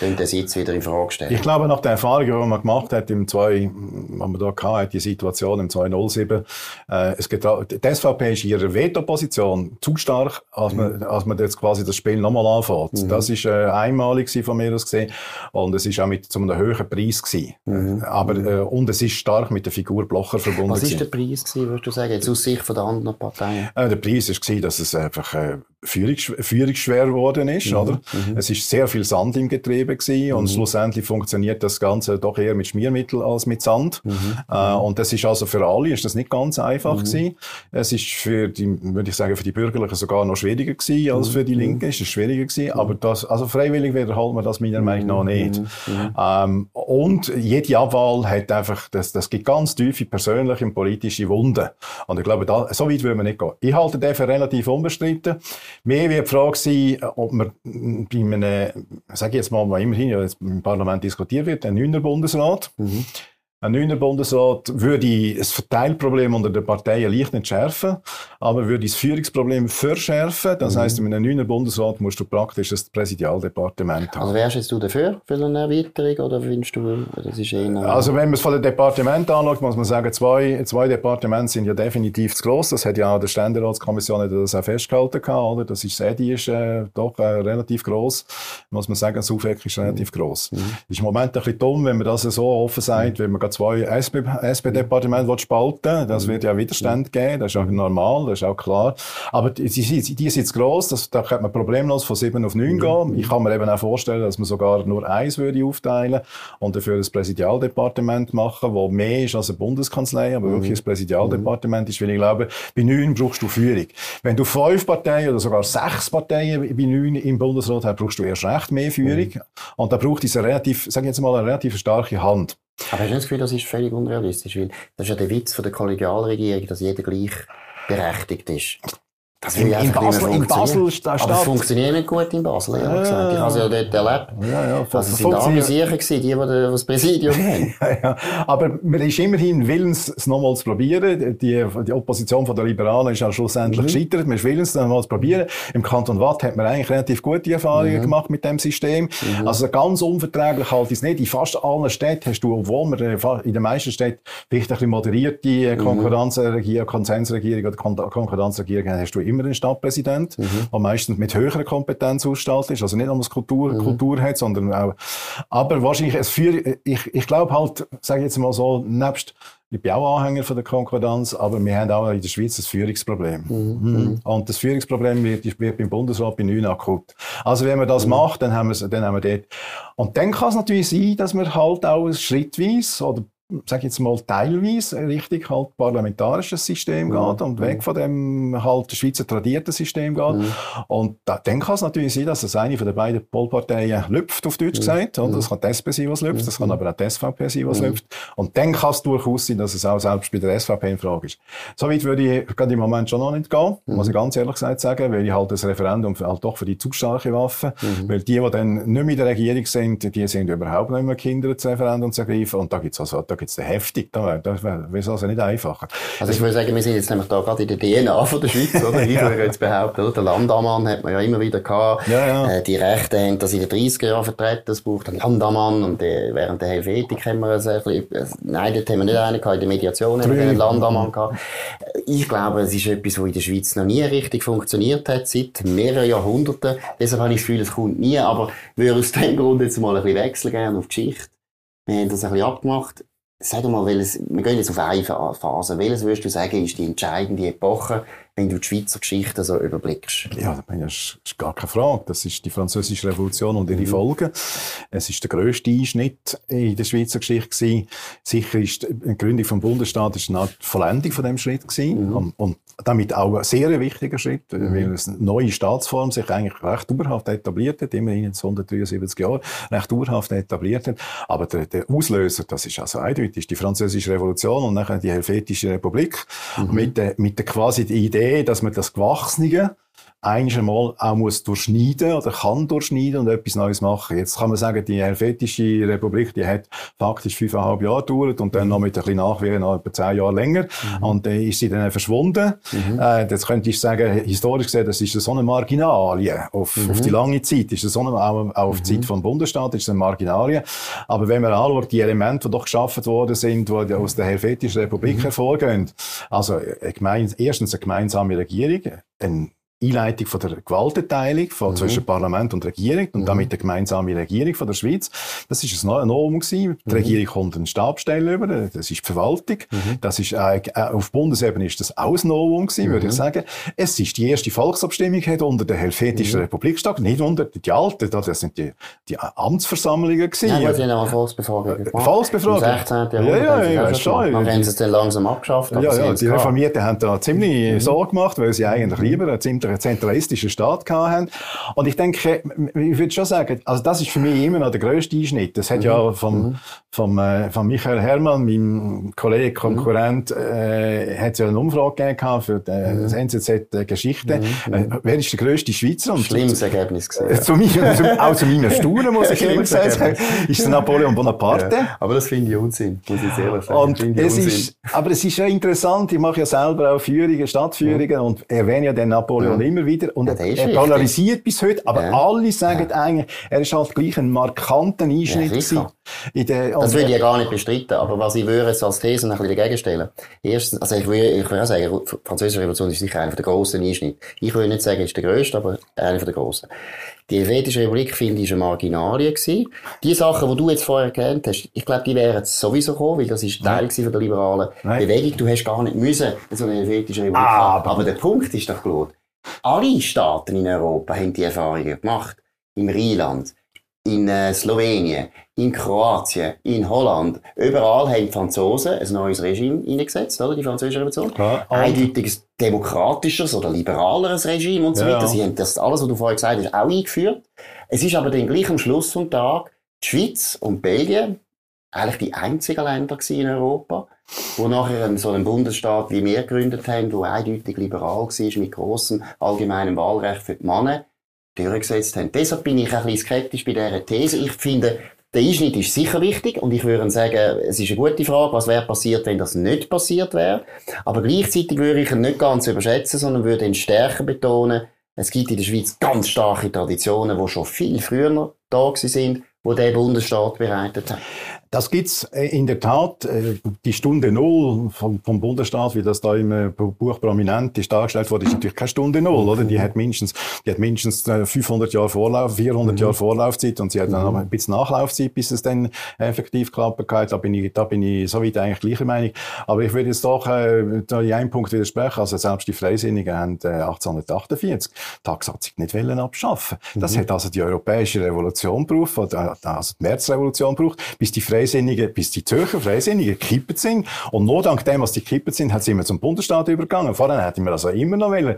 den Sitz wieder in Frage stellen. Ich glaube, nach der Erfahrung, die man gemacht hat, im 2, was man da hatte, die Situation im 207, äh, es geht, die SVP ist in ihrer Veto-Position zu stark, als man, mhm. als man jetzt quasi das Spiel nochmal anfängt. Mhm. Das ist äh, einmalig von mir aus gesehen und es ist auch mit zu einem höheren Preis gewesen. Mhm. Aber, äh, und es ist stark mit der Figur Blocher verbunden. Was ist der Preis gewesen, würdest du sagen, jetzt aus Sicht von der anderen Parteien? Äh, der Preis ist gewesen, dass es einfach, äh, führungsschwer geworden ist, mhm. oder? Mhm. Es ist sehr viel Sand im Getriebe gewesen und mhm. schlussendlich funktioniert das Ganze doch eher mit Schmiermittel als mit Sand. Mhm. Äh, und das ist also für alle ist das nicht ganz einfach mhm. gewesen. Es ist für die, würde ich sagen, für die Bürgerlichen sogar noch schwieriger gewesen als für die Linken. Es ist schwieriger gewesen, aber das, also freiwillig wiederholt man das meiner Meinung nach nicht. Ähm, und jede Abwahl hat einfach, das, das gibt ganz tiefe persönliche und politische Wunden. Und ich glaube, da, so weit würde man nicht gehen. Ich halte den für relativ unbestritten. Mehr wird die Frage sein, ob man bei einem, sage ich jetzt mal, was immerhin im Parlament diskutiert wird, ein neuner Bundesrat, mhm. Ein neuer Bundesrat würde das Verteilproblem unter den Parteien leicht entschärfen, aber würde das Führungsproblem verschärfen. Das mhm. heißt, in einem neuen Bundesrat musst du praktisch das Präsidialdepartement haben. Also wärst du dafür, für eine Erweiterung, oder findest du, das ist eher... Also wenn man es von dem Departement anschaut, muss man sagen, zwei, zwei Departemente sind ja definitiv zu gross. Das hat ja auch die Ständeratskommission das auch festgehalten gehabt, oder? Das ist, die ist äh, doch äh, relativ gross. Muss man sagen, das Aufweck ist relativ mhm. gross. Mhm. Ist im Moment ein bisschen dumm, wenn man das so offen sagt, mhm. wenn man zwei SP-Departemente SP spalten Das wird ja Widerstand geben, das ist auch normal, das ist auch klar. Aber die, die, die ist jetzt gross, das, da könnte man problemlos von sieben auf neun gehen. Ich kann mir eben auch vorstellen, dass man sogar nur eins würde aufteilen und dafür das Präsidialdepartement machen, wo mehr ist als eine Bundeskanzlei, aber wirklich das Präsidialdepartement ist, weil ich glaube, bei neun brauchst du Führung. Wenn du fünf Parteien oder sogar sechs Parteien bei neun im Bundesrat hast, brauchst du erst recht mehr Führung. Und da braucht es eine relativ, sag ich jetzt mal, eine relativ starke Hand. Aber hast du das Gefühl, das ist völlig unrealistisch? Weil das ist ja der Witz von der Kollegialregierung, dass jeder gleich berechtigt ist. Das in, in, Basel, in Basel Stadt. Aber es funktioniert nicht gut in Basel, ehrlich ja, gesagt. Ich habe es ja dort erlebt. Ja, ja, also es sind alle sicher die, die das Präsidium [LAUGHS] haben. ja, ja. Aber man ist immerhin willens, es nochmals zu probieren. Die, die Opposition von der Liberalen ist ja schlussendlich mhm. gescheitert. Man ist willens, es nochmals zu probieren. Im Kanton Watt hat man eigentlich relativ gute Erfahrungen mhm. gemacht mit dem System. Mhm. Also ganz unverträglich halt ist nicht. In fast allen Städten hast du, obwohl man in den meisten Städten vielleicht ein bisschen moderierte Konkurrenzregierung, Konsensregierung oder Konkurrenzregierung hast du immer immer ein Stadtpräsident, mhm. der meistens mit höherer Kompetenz ausgestattet ist, also nicht nur Kultur, mhm. Kultur hat, sondern auch, aber wahrscheinlich es führt, ich, ich glaube halt, sage ich jetzt mal so, nebst ich bin auch Anhänger von der Konkordanz, aber wir haben auch in der Schweiz das Führungsproblem. Mhm. mhm. Und das Führungsproblem wird, wird beim Bundesrat bei 9 akut. Also wenn man das mhm. macht, dann haben, wir, dann haben wir dort. Und dann kann es natürlich sein, dass wir halt auch schrittweise oder sage jetzt mal, teilweise richtig halt parlamentarisches System mhm. geht und weg von dem halt Schweizer tradierten System geht. Mhm. Und da, dann kann es natürlich sein, dass es eine von den beiden Polparteien lüpft, auf Deutsch mhm. gesagt. Und das kann die SP sein, was lüpft, das kann aber auch die SVP sein, was lüpft. Und dann kann es durchaus sein, dass es auch selbst bei der SVP in Frage ist. Soweit würde ich gerade im Moment schon noch nicht gehen, muss ich ganz ehrlich gesagt sagen, weil ich halt das Referendum halt doch für die zu starke Waffe, weil die, die dann nicht mehr in der Regierung sind, die sind überhaupt nicht mehr Kinder, das Referendum zu ergreifen. Und da gibt's also, da gibt's heftig, da, das wäre also nicht einfacher. Also ich würde sagen, wir sind jetzt nämlich da gerade in der DNA von der Schweiz, oder? [LAUGHS] Ich würde jetzt behaupten, oder? Der Landammann hat man ja immer wieder gehabt. Ja, ja. Äh, die Rechte haben das in den 30er Jahren vertreten, es braucht einen Landammann und äh, während der Helvetik haben wir es ein bisschen, äh, nein, dort haben wir nicht einen gehabt, in der Mediation haben wir einen Landammann gehabt. Ich glaube, es ist etwas, was in der Schweiz noch nie richtig funktioniert hat, seit mehreren Jahrhunderten. Deshalb habe ich das Gefühl, es kommt nie, aber würde aus dem Grund jetzt mal ein bisschen wechseln gerne auf Geschichte. Wir haben das ein bisschen abgemacht. Sag mal, welches, wir gehen jetzt auf eine Phase. Welches würdest du sagen, ist die entscheidende Epoche wenn du die Schweizer Geschichte so überblickst? Ja, das ist gar keine Frage. Das ist die Französische Revolution und ihre mhm. Folgen. Es ist der grösste Einschnitt in der Schweizer Geschichte gewesen. Sicher ist die Gründung vom Bundesstaat ist eine Art Vollendung von dem Schritt gewesen. Mhm. Und damit auch ein sehr wichtiger Schritt, mhm. weil eine neue Staatsform sich eigentlich recht dauerhaft etabliert hat, immerhin jetzt 173 Jahre, recht dauerhaft etabliert hat. Aber der, der Auslöser, das ist also eindeutig, die Französische Revolution und nachher die Helvetische Republik mhm. mit der, mit der quasi die Idee, Idee, dass man das Gewachsene einmal auch muss durchschneiden oder kann durchschneiden und etwas Neues machen. Jetzt kann man sagen, die Helvetische Republik, die hat faktisch fünfeinhalb Jahre gedauert und dann noch mit ein bisschen Nachwehen noch etwa zehn Jahre länger. Mhm. Und dann äh, ist sie dann verschwunden. Mhm. Äh, das könnte ich sagen, historisch gesehen, das ist so eine Marginalie. Auf, mhm. auf die lange Zeit ist das so eine, auch, auch auf die Zeit mhm. vom Bundesstaat ist eine Marginalie. Aber wenn man anschaut, die Elemente, die doch geschaffen worden sind, die aus der Helvetischen Republik mhm. hervorgehen, also eine erstens eine gemeinsame Regierung, ein Einleitung von der Gewaltenteilung von, mhm. zwischen Parlament und Regierung und mhm. damit der gemeinsame Regierung von der Schweiz. Das ist ein Novum gewesen. Die mhm. Regierung kommt einen Stabstelle über, das ist die Verwaltung. Mhm. Das ist, äh, auf Bundesebene ist das auch ein Novum gewesen, würde ich mhm. sagen. Es ist die erste Volksabstimmung hat unter der Helvetischen. Republik statt, nicht unter die alten, das sind die, die Amtsversammlungen gewesen. Ja, wir sind auch Volksbefragung gemacht. Volksbefragung? Im 16. Jahrhundert. Ja, ja, ja, ja schon. Dann haben sie es dann langsam abgeschafft. Ja, ja, die Reformierten haben da ziemlich Sorge gemacht, weil sie eigentlich lieber eine ziemlich zentralistischen Staat haben. Und ich denke, ich würde schon sagen, also das ist für mich immer noch der grösste Einschnitt. Das hat mhm. ja vom, mhm. vom, äh, von Michael Hermann, meinem Kollege, Konkurrent, mhm. äh, hat ja eine Umfrage gegeben für die, mhm. das NZZ äh, Geschichte. Mhm. Äh, wer ist der grösste Schweizer? Und Schlimmes Ergebnis gesehen. Ja. Zu mir, zu, [LAUGHS] auch zu meinen Staunen, muss ich ehrlich sagen, ist der Napoleon Bonaparte. Ja. Aber das finde ich Unsinn, muss ich ehrlich sagen. Und es ist, aber es ist ja interessant, ich mache ja selber auch Führungen, Stadtführungen und erwähne ja den Napoleon immer wieder. Und ja, er polarisiert bis heute. Aber ja. alle sagen ja. eigentlich, er ist halt gleich ein markanter Einschnitt ja, in der, das würde ich ja gar nicht bestreiten. Aber was ich würde als These ein bisschen dagegen stellen. Erstens, also ich würde, ich würde auch sagen, die Französische Revolution ist sicher einer der grossen Einschnitte. Ich würde nicht sagen, es ist der grösste, aber einer der grossen. Die Helvetische Republik, finde ich, war eine Marginalie gewesen. Die Sachen, die du jetzt vorher erwähnt hast, ich glaube, die wären sowieso gekommen, weil das ist Teil von der liberalen Nein. Bewegung. Du hast gar nicht müssen, so eine Helvetische Republik ah, aber, aber der Punkt ist doch klar. Alle Staaten in Europa haben die Erfahrungen gemacht. Im Rheinland, in äh, Slowenien, in Kroatien, in Holland. Überall haben die Franzosen ein neues Regime eingesetzt, oder? Die französische Revolution. Ja, Eindeutiges demokratisches oder liberaleres Regime und so weiter. Ja. Sie haben das alles, was du vorher gesagt hast, auch eingeführt. Es ist aber dann gleich am Schluss vom Tag die Schweiz und Belgien eigentlich die einzigen Länder in Europa, wo nachher so einen Bundesstaat wie wir gegründet haben, wo eindeutig liberal war, mit grossem allgemeinem Wahlrecht für die Männer, durchgesetzt haben. Deshalb bin ich ein bisschen skeptisch bei dieser These. Ich finde, der Einschnitt ist sicher wichtig und ich würde sagen, es ist eine gute Frage, was wäre passiert, wenn das nicht passiert wäre. Aber gleichzeitig würde ich ihn nicht ganz überschätzen, sondern würde ihn stärker betonen. Es gibt in der Schweiz ganz starke Traditionen, die schon viel früher da sind, wo der Bundesstaat bereitet hat. Das gibt's äh, in der Tat. Äh, die Stunde Null vom, vom Bundesstaat, wie das da im äh, Buch prominent ist dargestellt wurde, ist natürlich keine Stunde Null, oder? Die hat mindestens, die hat mindestens 500 Jahre Vorlauf, 400 mhm. Jahre Vorlaufzeit und sie hat dann mhm. ein bisschen Nachlaufzeit, bis es dann effektiv klappt. Da bin ich, da bin ich soweit eigentlich gleicher Meinung. Aber ich würde jetzt doch äh, da in einem Punkt widersprechen. Also selbst die Freisinnigen haben äh, 1848 die Tagsatzung nicht wollen abschaffen. Das mhm. hat also die europäische Revolution gebraucht, also die Märzrevolution gebraucht, bis die Freisinnigen Freisinnigen, bis die Zürcher Freisinnigen gekippt sind. Und nur dank dem, was die gekippt sind, es immer zum Bundesstaat übergegangen. Vorher hätten wir also immer noch wollen,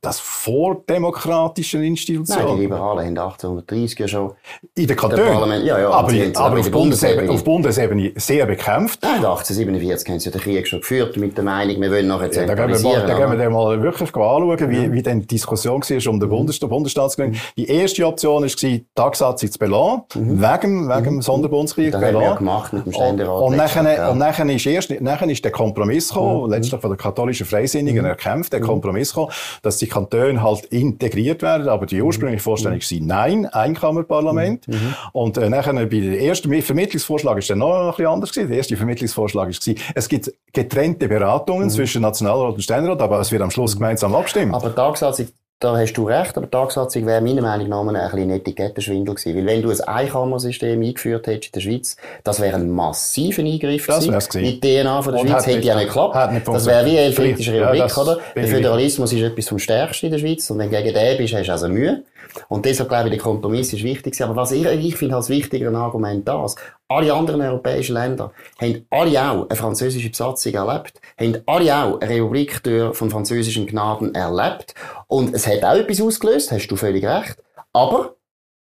das vordemokratischen Institutionen. Nein, die Liberalen haben 1830 ja schon in der Kanton. Ja, ja, aber, aber auf, Bundesebene, auf Bundesebene sehr bekämpft. Nein, 1847 haben sie den Krieg schon geführt mit der Meinung, wir wollen nachher. Ja, da gehen wir, da gehen wir mal wirklich anschauen, wie, ja. wie denn die Diskussion war um den mhm. Bundesstaat, Bundesstaatsgründung. Mhm. Die erste Option war, die Tagsatzung zu belassen, mhm. wegen, wegen dem mhm. Sonderbundskrieg. Das gemacht mit dem Ständerat. Und, und, nachher, und nachher ist erst, nachher ist der Kompromiss gekommen, mhm. letztlich von der katholischen Freisinnigen mhm. erkämpft, der Kompromiss gekommen, dass die Kantone halt integriert werden, aber die ursprüngliche Vorstellung war nein, Einkammerparlament. Und äh, nachher bei der ersten Vermittlungsvorschlag ist dann noch ein bisschen anders gewesen. Der erste Vermittlungsvorschlag war, es gibt getrennte Beratungen zwischen Nationalrat und Ständerat, aber es wird am Schluss gemeinsam abstimmen. Aber Tagsatzung da hast du recht, aber die Tagsatzung wäre meiner Meinung nach ein bisschen Etikettenschwindel gewesen. Weil wenn du ein Einkammersystem eingeführt hättest in der Schweiz, das wäre ein massiver Eingriff das gewesen. Die DNA von der Und Schweiz hätte ja nicht geklappt. Das wäre wie eine Helvetische Republik, ja, oder? Der Föderalismus ist etwas vom Stärksten in der Schweiz. Und wenn du gegen den bist, hast du also Mühe. Und deshalb glaube ich, der Kompromiss ist wichtig. Aber was ich, ich finde als wichtiger Argument das, alle anderen europäischen Länder haben alle auch eine französische Besatzung erlebt, haben alle auch eine Republik von französischen Gnaden erlebt. Und es hat auch etwas ausgelöst, hast du völlig recht. Aber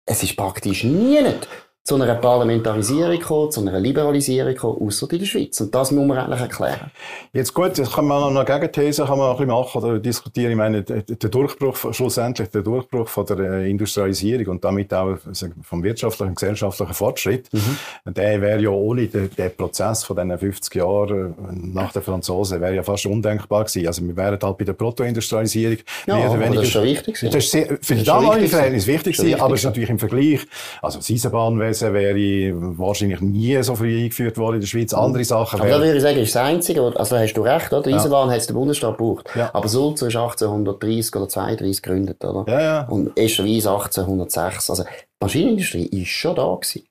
es ist praktisch nie nicht zu einer Parlamentarisierung kommen, zu einer Liberalisierung kommen, außer in der Schweiz. Und das muss man eigentlich erklären. Jetzt gut, das kann man noch eine Gegenthese kann man ein bisschen machen oder diskutieren. Ich meine, der Durchbruch, schlussendlich der Durchbruch von der äh, Industrialisierung und damit auch vom wirtschaftlichen und gesellschaftlichen Fortschritt, mhm. der wäre ja ohne den, den, Prozess von diesen 50 Jahren äh, nach den Franzosen, wäre ja fast undenkbar gewesen. Also wir wären halt bei der Protoindustrialisierung ja, mehr oder weniger... das ist schon wichtig. Das ist sehr, für die damalige Verhältnis wichtig gewesen, aber es ist natürlich im Vergleich, also das Eisenbahnwesen, gewesen, wäre wahrscheinlich nie so früh eingeführt worden in der Schweiz. Andere Sachen Aber da würde ich sagen, ist das Einzige, also hast du recht, oder? Die Eisenbahn ja. hat der Bundesstaat gebraucht. Ja. Aber Sulzer ist 1830 oder 32 gegründet, oder? Ja, ja. Und Escherwies 1806. Also, die Maschinenindustrie ist schon da gewesen,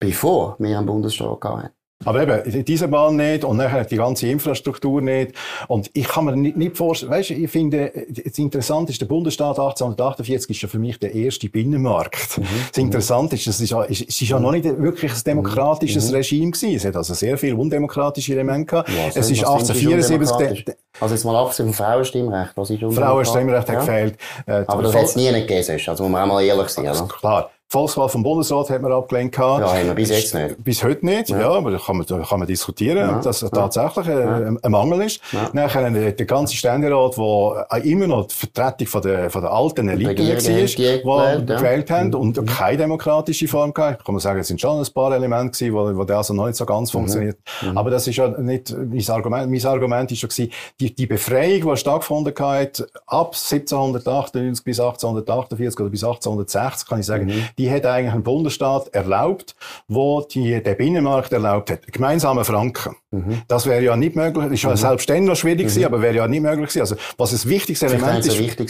bevor wir einen Bundesstaat hatten. Aber eben, diese Bahn nicht und nachher die ganze Infrastruktur nicht. Und ich kann mir nicht, nicht vorstellen, weißt ich finde, das Interessante ist, der Bundesstaat 1848 ist ja für mich der erste Binnenmarkt. Mhm. Das Interessante ist, es ist, ja, es ist ja noch nicht wirklich ein demokratisches mhm. Regime gewesen. Es hat also sehr viele undemokratische Elemente gehabt. Ja, es ist 1874... Also jetzt mal abgesehen vom Frauenstimmrecht, was ist Frauenstimmrecht hat ja. gefehlt. Äh, Aber das hat es nie nicht gegeben, also muss man auch mal ehrlich sein. Oder? Klar. Volkswahl vom Bundesrat hat man abgelehnt gehabt. Ja, haben wir bis jetzt nicht. Bis heute nicht, ja, ja aber da kann man, da kann man diskutieren, ja. dass das tatsächlich ein, ein, Mangel ist. Ja. Nachher der ganze Ständerat, der immer noch die Vertretung von der, von der alten Elite war, die gewählt haben mhm. und keine demokratische Form gehabt. Kann man sagen, es sind schon ein paar Elemente gewesen, wo, wo der also noch nicht so ganz mhm. funktioniert. Mhm. Aber das ist ja nicht mein Argument. Mein Argument ist schon gewesen, die, die Befreiung, die stattgefunden hat, ab 1798 bis 1848 oder bis 1860, kann ich sagen, mhm die hat eigentlich ein Bundesstaat erlaubt, wo die, der Binnenmarkt erlaubt hat. Gemeinsame Franken. Mhm. Das wäre ja nicht möglich. Das ist ja mhm. selbst dann noch schwierig mhm. gewesen, aber wäre ja nicht möglich gewesen. Also, was das wichtigste Element ist. Wichtig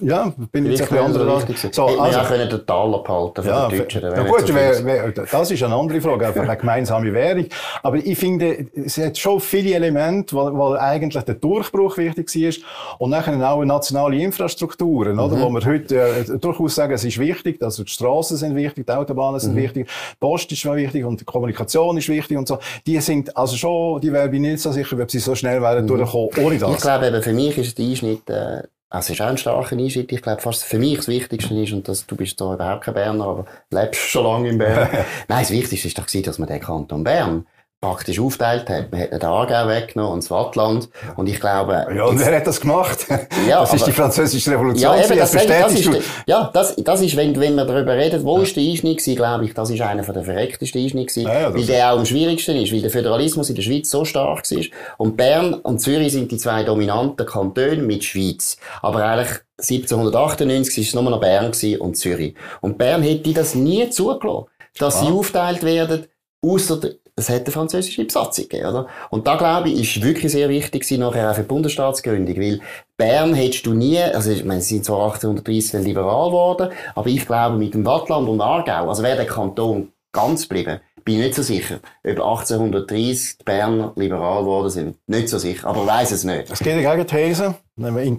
ja, bin ich jetzt ein bisschen anderer so, also, Wir können den Taler behalten von ja, den Deutschen. Ja gut, wär, wär, das ist eine andere Frage, einfach eine gemeinsame Währung. Aber ich finde, es hat schon viele Elemente, wo, wo eigentlich der Durchbruch wichtig war und nachher auch nationale Infrastrukturen, mhm. oder, wo wir heute äh, durchaus sagen, es ist wichtig, also die Straßen sind wichtig, die Autobahnen sind mhm. wichtig, die Post ist wichtig und die Kommunikation ist wichtig und so. Die sind also schon, die wäre ich nicht so sicher, ob sie so schnell wären mhm. durchkommen ohne das. Ich glaube eben, für mich ist der Einschnitt äh, also, es ist auch ein starker Einschnitt. Ich glaube, fast für mich das Wichtigste ist, und das, du bist da überhaupt kein Berner, aber lebst schon lange in Bern. [LAUGHS] Nein, das Wichtigste ist doch dass man den Kanton Bern praktisch aufteilt hat. Man hat den Aargau weggenommen und das Wattland. Und ich glaube... Ja, und wer hat das gemacht? Ja, das ist die französische Revolution. Ja, eben, das, das, das ist, ja, das, das ist, wenn, wenn wir darüber reden, wo ja. ist der Einschnitt gewesen, glaube ich, das ist einer der verrecktesten Einschnitte gewesen, ja, weil der auch am schwierigsten ist, weil der Föderalismus in der Schweiz so stark war. Und Bern und Zürich sind die zwei dominanten Kantone mit Schweiz. Aber eigentlich 1798 war es nur noch Bern und Zürich. Und Bern hätte das nie zugelassen, dass ah. sie aufteilt werden, außer es eine französische Besatzung gegeben, oder? Und da, glaube ich, ist wirklich sehr wichtig gewesen, nachher auch für die Bundesstaatsgründung, weil Bern hättest du nie, also ich meine, sie sind zwar 1830 dann liberal geworden, aber ich glaube, mit dem Wattland und Aargau, also wäre der Kanton ganz geblieben, bin ich nicht so sicher. Ob 1830 die Berner liberal geworden sind, nicht so sicher, aber weiß es nicht. Es geht eine Gegenthese.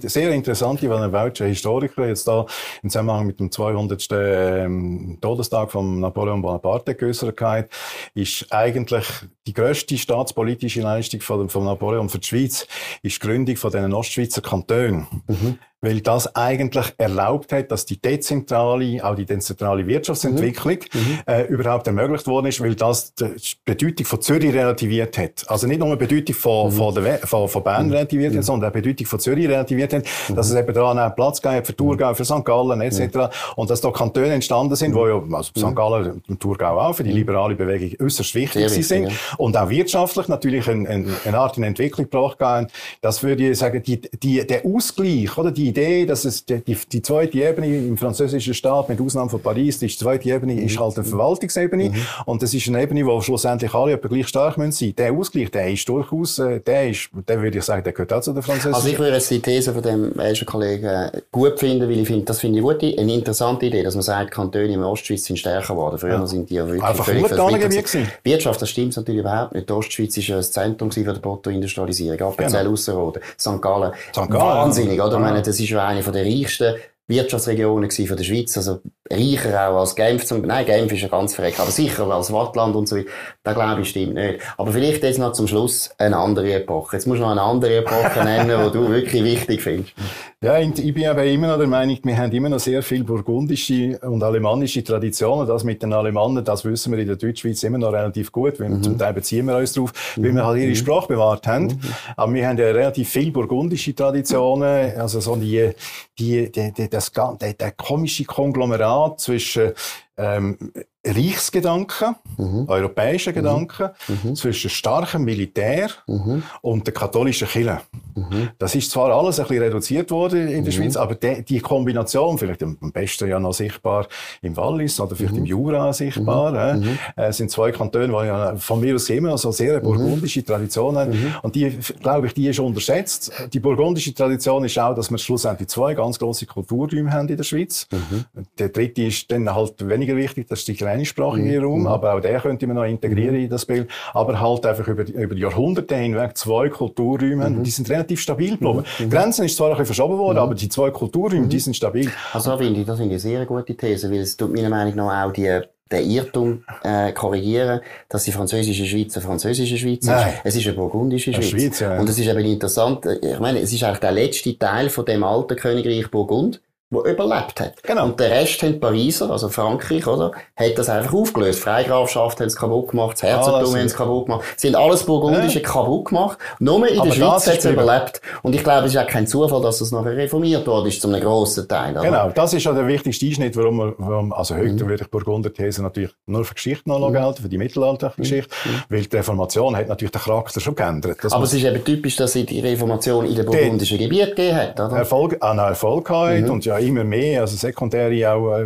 Sehr interessante, weil ein deutscher Historiker jetzt da im Zusammenhang mit dem 200. Ähm, Todestag von Napoleon Bonaparte geäußert hat, ist eigentlich die grösste staatspolitische Leistung von, von Napoleon für die Schweiz, ist die Gründung von den Ostschweizer Kantonen. Mhm weil das eigentlich erlaubt hat, dass die dezentrale, auch die dezentrale Wirtschaftsentwicklung mhm. mhm. äh, überhaupt ermöglicht worden ist, weil das die Bedeutung von Zürich relativiert hat. Also nicht nur die Bedeutung von, mhm. von, der, von, von Bern mhm. relativiert hat, mhm. sondern auch die Bedeutung von Zürich relativiert hat, mhm. dass es eben daran auch Platz gab für Thurgau, für St. Gallen etc. Und dass da Kantone entstanden sind, wo ja, also St. Gallen und Thurgau auch für die liberale Bewegung äußerst wichtig Sehr sind ja. und auch wirtschaftlich natürlich eine, eine, eine Art in Entwicklung gebracht haben. Das würde ich sagen, die, die, der Ausgleich, oder die Idee, dass es die, die, zweite Ebene im französischen Staat, mit Ausnahme von Paris, die zweite Ebene mhm. ist halt eine Verwaltungsebene. Mhm. Und das ist eine Ebene, wo schlussendlich alle etwa gleich stark müssen sein. Der Ausgleich, der ist durchaus, äh, der ist, der würde ich sagen, der gehört auch zu der französischen. Also ich würde jetzt die These von dem ersten Kollegen gut finden, weil ich finde, das finde ich gut, eine interessante Idee, dass man sagt, Kantone im Ostschweiz sind stärker geworden. Früher ja. sind die ja wirklich Einfach völlig gewesen. Wirtschaft, das stimmt natürlich überhaupt nicht. Die Ostschweiz ist ein Zentrum für die Bruttoindustrialisierung. Appenzell genau. Ausserrhoden, St. Gallen. St. Gallen. Wahnsinnig, oder? Ja. Ich meine, das ist ja eine der reichsten Wirtschaftsregionen von der Schweiz, also reicher auch als Genf. Zum, nein, Genf ist ja ganz verreckt, aber sicher als Wattland und so weiter. Da glaube ich stimmt nicht. Aber vielleicht jetzt noch zum Schluss eine andere Epoche. Jetzt musst du noch eine andere Epoche [LAUGHS] nennen, die du wirklich wichtig findest. Ja, ich bin aber immer noch der Meinung, wir haben immer noch sehr viel burgundische und alemannische Traditionen. Das mit den Alemannen, das wissen wir in der Deutschschweiz immer noch relativ gut. Weil mhm. Zum Teil beziehen wir uns darauf, weil wir halt ihre mhm. Sprache bewahrt haben. Mhm. Aber wir haben ja relativ viel burgundische Traditionen. Also so die, die, die, die das, der, der komische Konglomerat zwischen ähm, Reichsgedanken, mhm. europäischen Gedanken, mhm. mhm. zwischen starkem Militär mhm. und der katholischen Kirche. Mhm. Das ist zwar alles ein bisschen reduziert worden in der mhm. Schweiz, aber die, die, Kombination, vielleicht am besten ja noch sichtbar im Wallis oder vielleicht im Jura sichtbar, äh, sind zwei Kantone, die ja von mir aus immer so sehr burgundische Tradition haben. Und die, glaube ich, die ist unterschätzt. Die burgundische Tradition ist auch, dass wir schlussendlich zwei ganz große Kulturräume haben in der Schweiz. Der dritte ist dann halt weniger wichtig, das ist die mhm. Raum, mhm. aber auch den könnte man noch integrieren mhm. in das Bild. Aber halt einfach über, über Jahrhunderte hinweg zwei Kulturräume, mhm. die sind relativ stabil geblieben. Grenzen ist zwar ein bisschen verschoben worden, aber die zwei Kulturräume, die sind stabil. Also das finde ich, das finde ich eine sehr gute These, weil es tut meiner Meinung nach auch die den Irrtum äh, korrigieren, dass die französische Schweiz eine französische Schweiz ist. Nein. Es ist eine burgundische Schweiz. Schweiz ja. Und es ist eben interessant, ich meine, es ist eigentlich der letzte Teil von dem alten Königreich Burgund wo überlebt hat. Genau. Und der Rest haben die Pariser, also Frankreich, oder, hat das einfach aufgelöst. Freigrafschaft haben es kaputt gemacht, das Herzogtum haben es kaputt gemacht. Es sind alles Burgundische ja. kaputt gemacht. Nur in der Schweiz hat es überlebt. Und ich glaube, es ist auch kein Zufall, dass es nachher reformiert wurde, ist, zu einem grossen Teil. Oder? Genau. Das ist ja der wichtigste Einschnitt, warum wir, warum, also heute mhm. würde ich Burgunder-These natürlich nur für Geschichte noch mhm. gelten, für die mittelalterliche Geschichte, mhm. weil die Reformation hat natürlich den Charakter schon geändert. Das Aber es ist eben typisch, dass sie die Reformation in den burgundischen Gebieten gegeben hat, oder? Erfolg, auch Erfolg gehabt mhm. und ja immer mehr, also sekundäre auch äh,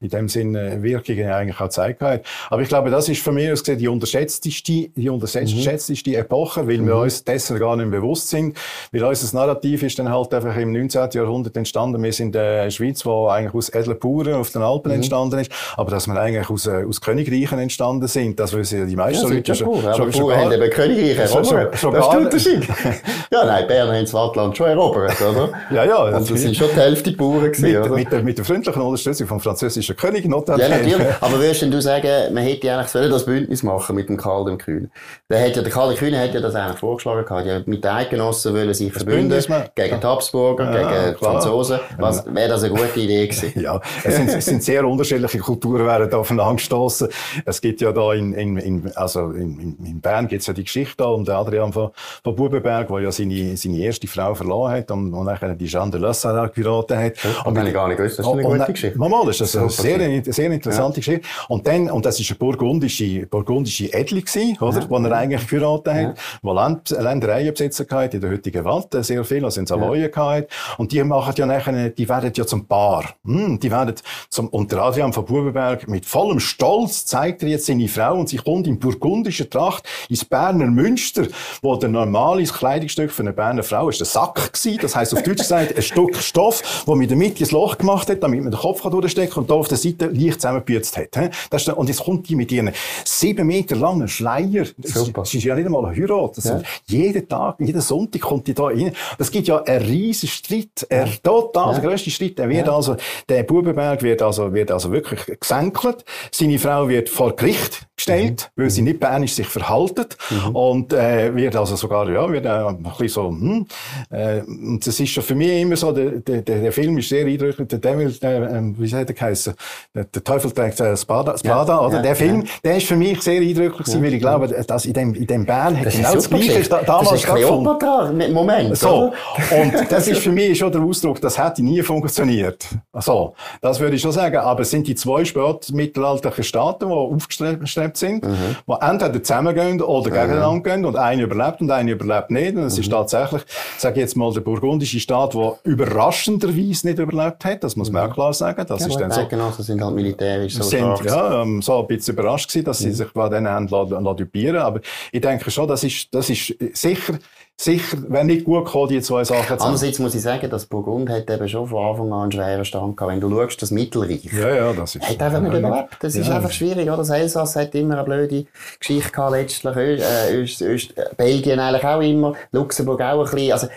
in dem Sinne Wirkungen eigentlich auch gezeigt hat. Aber ich glaube, das ist für mich aus gesehen die unterschätzteste, die unterschätzteste mhm. Epoche, weil mhm. wir uns dessen gar nicht bewusst sind. Weil unser Narrativ ist dann halt einfach im 19. Jahrhundert entstanden. Wir sind in der Schweiz, wo eigentlich aus edlen Bauern auf den Alpen mhm. entstanden ist, aber dass wir eigentlich aus, äh, aus Königreichen entstanden sind, das wissen ja die meisten ja, Leute schon. Schon, aber schon Bauern haben eben Königreiche schon, schon, schon Das ist der Unterschied. [LAUGHS] ja, nein, Bern haben das Wattland schon erobert, oder? ja, ja. Und das sind schon die Hälfte Bauern gewesen, mit? Mit, mit der freundlichen Unterstützung vom französischen König notabene. Ja, natürlich. [LAUGHS] Aber würdest du sagen, man hätte eigentlich sollen das Bündnis machen mit dem Karl dem Kühnen? Der, hat ja, der Karl der Kühne hat ja das eigentlich vorgeschlagen gehabt. Ja, mit den Eidgenossen wollen sich das verbünden. Gegen die Habsburger, ja, gegen die Franzosen. Was, wäre das eine gute Idee [LAUGHS] gewesen? ja. Es sind, es sind sehr unterschiedliche Kulturen werden da aufeinander gestossen. Es gibt ja da in, in, in also in, in Bern gibt's ja die Geschichte um den Adrian von, von Bubenberg, der ja seine, seine erste Frau verloren hat und, und nachher die Jeanne de Lassar geheiratet hat. Und, und ich gar nicht gewusst, das ist eine gute Geschichte. Mal, das ist eine sehr, sehr interessante ja. Geschichte. Und dann, und das ist eine burgundische, burgundische Edli gewesen, oder? Ja. Wo er eigentlich geheiratet ja. hat, wo Land, Ländereienbesitzer gehabt, in der heutigen Watt, sehr viel, also in Savoyen ja. Und die machen ja nachher, die werden ja zum Paar. Hm, die werden zum, und der Adrian von Bubenberg mit vollem Stolz zeigt er jetzt seine Frau und sie kommt in burgundischer Tracht ins Berner Münster, wo der normale Kleidungsstück für eine Berner Frau ist der Sack gewesen. Das heisst auf Deutsch gesagt, ein Stück Stoff, wo mit der Mitte ein Loch gemacht hat, damit man den Kopf durchstecken kann und da auf der Seite leicht zusammengebützt hat. Das ist, und jetzt kommt die mit ihren sieben Meter langen Schleier. Super. Das ist ja nicht einmal eine Heirat. Ja. Jeden Tag, jeden Sonntag kommt die da rein. Das gibt ja einen riesen Streit. Er, total, ja. der grösste Streit. Der wird ja. also, der Bubenberg wird also, wird also wirklich gesenkelt. Seine Frau wird vor Gericht gestellt, mhm. weil sie nicht bernisch sich verhaltet. Mhm. Und, äh, wird also sogar, ja, wird äh, ein bisschen so, hm, äh, und das ist schon für mich immer so, der, der, der Film ist sehr eindrücklich, der Devil, der, äh, wie hat er geheißen? Der, Teufel trägt äh, Spada, Spada ja, oder? Ja, der Film, ja. der ist für mich sehr eindrücklich ja, weil ich glaube, dass in dem, in dem Bern hat genau das Gleiche da, damals das ist stattgefunden. Moment, So. Und das ist für mich schon der Ausdruck, das hätte nie funktioniert. Also, das würde ich schon sagen. Aber es sind die zwei spätmittelalterlichen Staaten, die aufgestrebt sind, mhm. die entweder zusammengehen oder gegeneinander mhm. gehen und einer überlebt und einer überlebt nicht. Und es mhm. ist tatsächlich, sage ich jetzt mal, der burgundische Staat, der überraschenderweise nicht überlebt hat. Das muss man auch klar sagen. Das ja, ist dann so. Genau, sind halt militärisch so sind, stark. Ja, ähm, so ein bisschen überrascht gewesen, dass sie sich bei denen haben lassen, Aber ich denke schon, das ist, das ist sicher, sicher, wenn nicht gut gekommen, die zwei Sachen zusammen. Andererseits muss ich sagen, dass Burgund hat eben schon von Anfang an einen schweren Stand gehabt. Wenn du schaust, das Mittelreich. Ja, ja, das ist. Hat einfach nicht überlebt. Das ja. ist einfach schwierig, oder? Das Elsass hat immer eine blöde Geschichte gehabt, letztlich. Äh, Öst, Öst, Belgien eigentlich auch immer. Luxemburg auch ein bisschen. Also,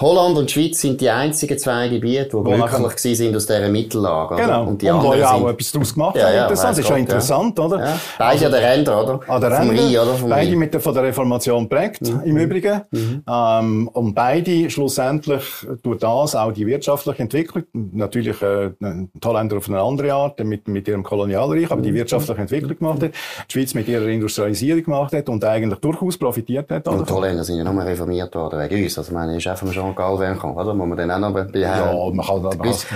Holland und Schweiz sind die einzigen zwei Gebiete, die glücklich sind aus dieser Mittellage. Genau. Und die und anderen ja auch sind... etwas daraus gemacht ja, ja, interessant. Das ist schon interessant, ja. oder? Ja. Beide also, der Ränder, oder? An der Ränder, Rhein, oder? Vom beide mit der, von der Reformation prägt, mhm. im Übrigen. Mhm. Ähm, und beide schlussendlich durch das auch die wirtschaftliche Entwicklung, natürlich äh, die Holländer auf eine andere Art, mit, mit ihrem Kolonialreich, aber die mhm. wirtschaftliche Entwicklung gemacht hat, die Schweiz mit ihrer Industrialisierung gemacht hat und eigentlich durchaus profitiert hat. Oder? Und die Holländer sind ja nur reformiert worden wegen uns. Also, ich meine, ist einfach schon Jean Calvin kann, oder? Muss man dann auch noch behalten. Ja, man kann da,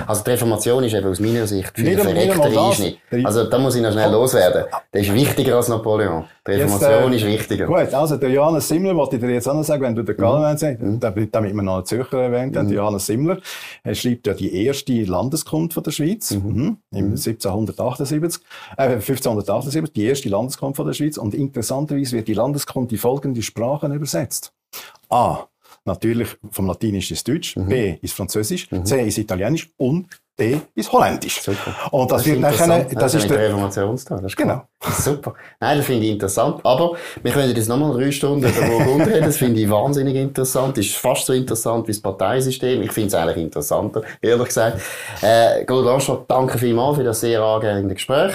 Also die Reformation ist eben aus meiner Sicht viel verreckter Einschnitt. Also da muss ich noch schnell loswerden. Das ist wichtiger als Napoleon. Die Reformation jetzt, äh, ist wichtiger. Gut, also der Johannes Simmler, wollte ich dir jetzt auch noch sagen, wenn du den Gallen mhm. damit wir noch einen Zürcher erwähnt haben, mhm. Johannes Simmler, er schreibt ja die erste Landeskunde von der Schweiz, mhm. Mhm. im 1778, äh, 1578, die erste Landeskunde von der Schweiz und interessanterweise wird die Landeskunde in folgende Sprachen übersetzt. A natürlich vom Latinisch ins Deutsch, mhm. B ins Französisch, mhm. C ins Italienisch und D ist Holländisch. Super. Und das, das wird nachher, das, das ist der Reformationstag. Das genau. Super. Nein, das finde ich interessant. Aber wir können jetzt nochmal drei Stunden über Burgund reden. Das finde ich wahnsinnig interessant. Das ist fast so interessant wie das Parteisystem. Ich finde es eigentlich interessanter, ehrlich gesagt. Äh, Claude danke vielmals für das sehr angenehme Gespräch.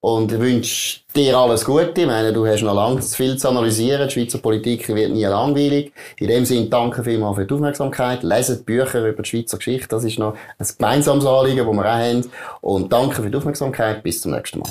Und ich wünsche dir alles Gute. Ich meine, du hast noch lange viel zu analysieren. Die Schweizer Politik wird nie langweilig. In dem Sinne, danke vielmals für die Aufmerksamkeit. Leset Bücher über die Schweizer Geschichte. Das ist noch ein gemeinsames Anliegen, das wir auch haben. Und danke für die Aufmerksamkeit. Bis zum nächsten Mal.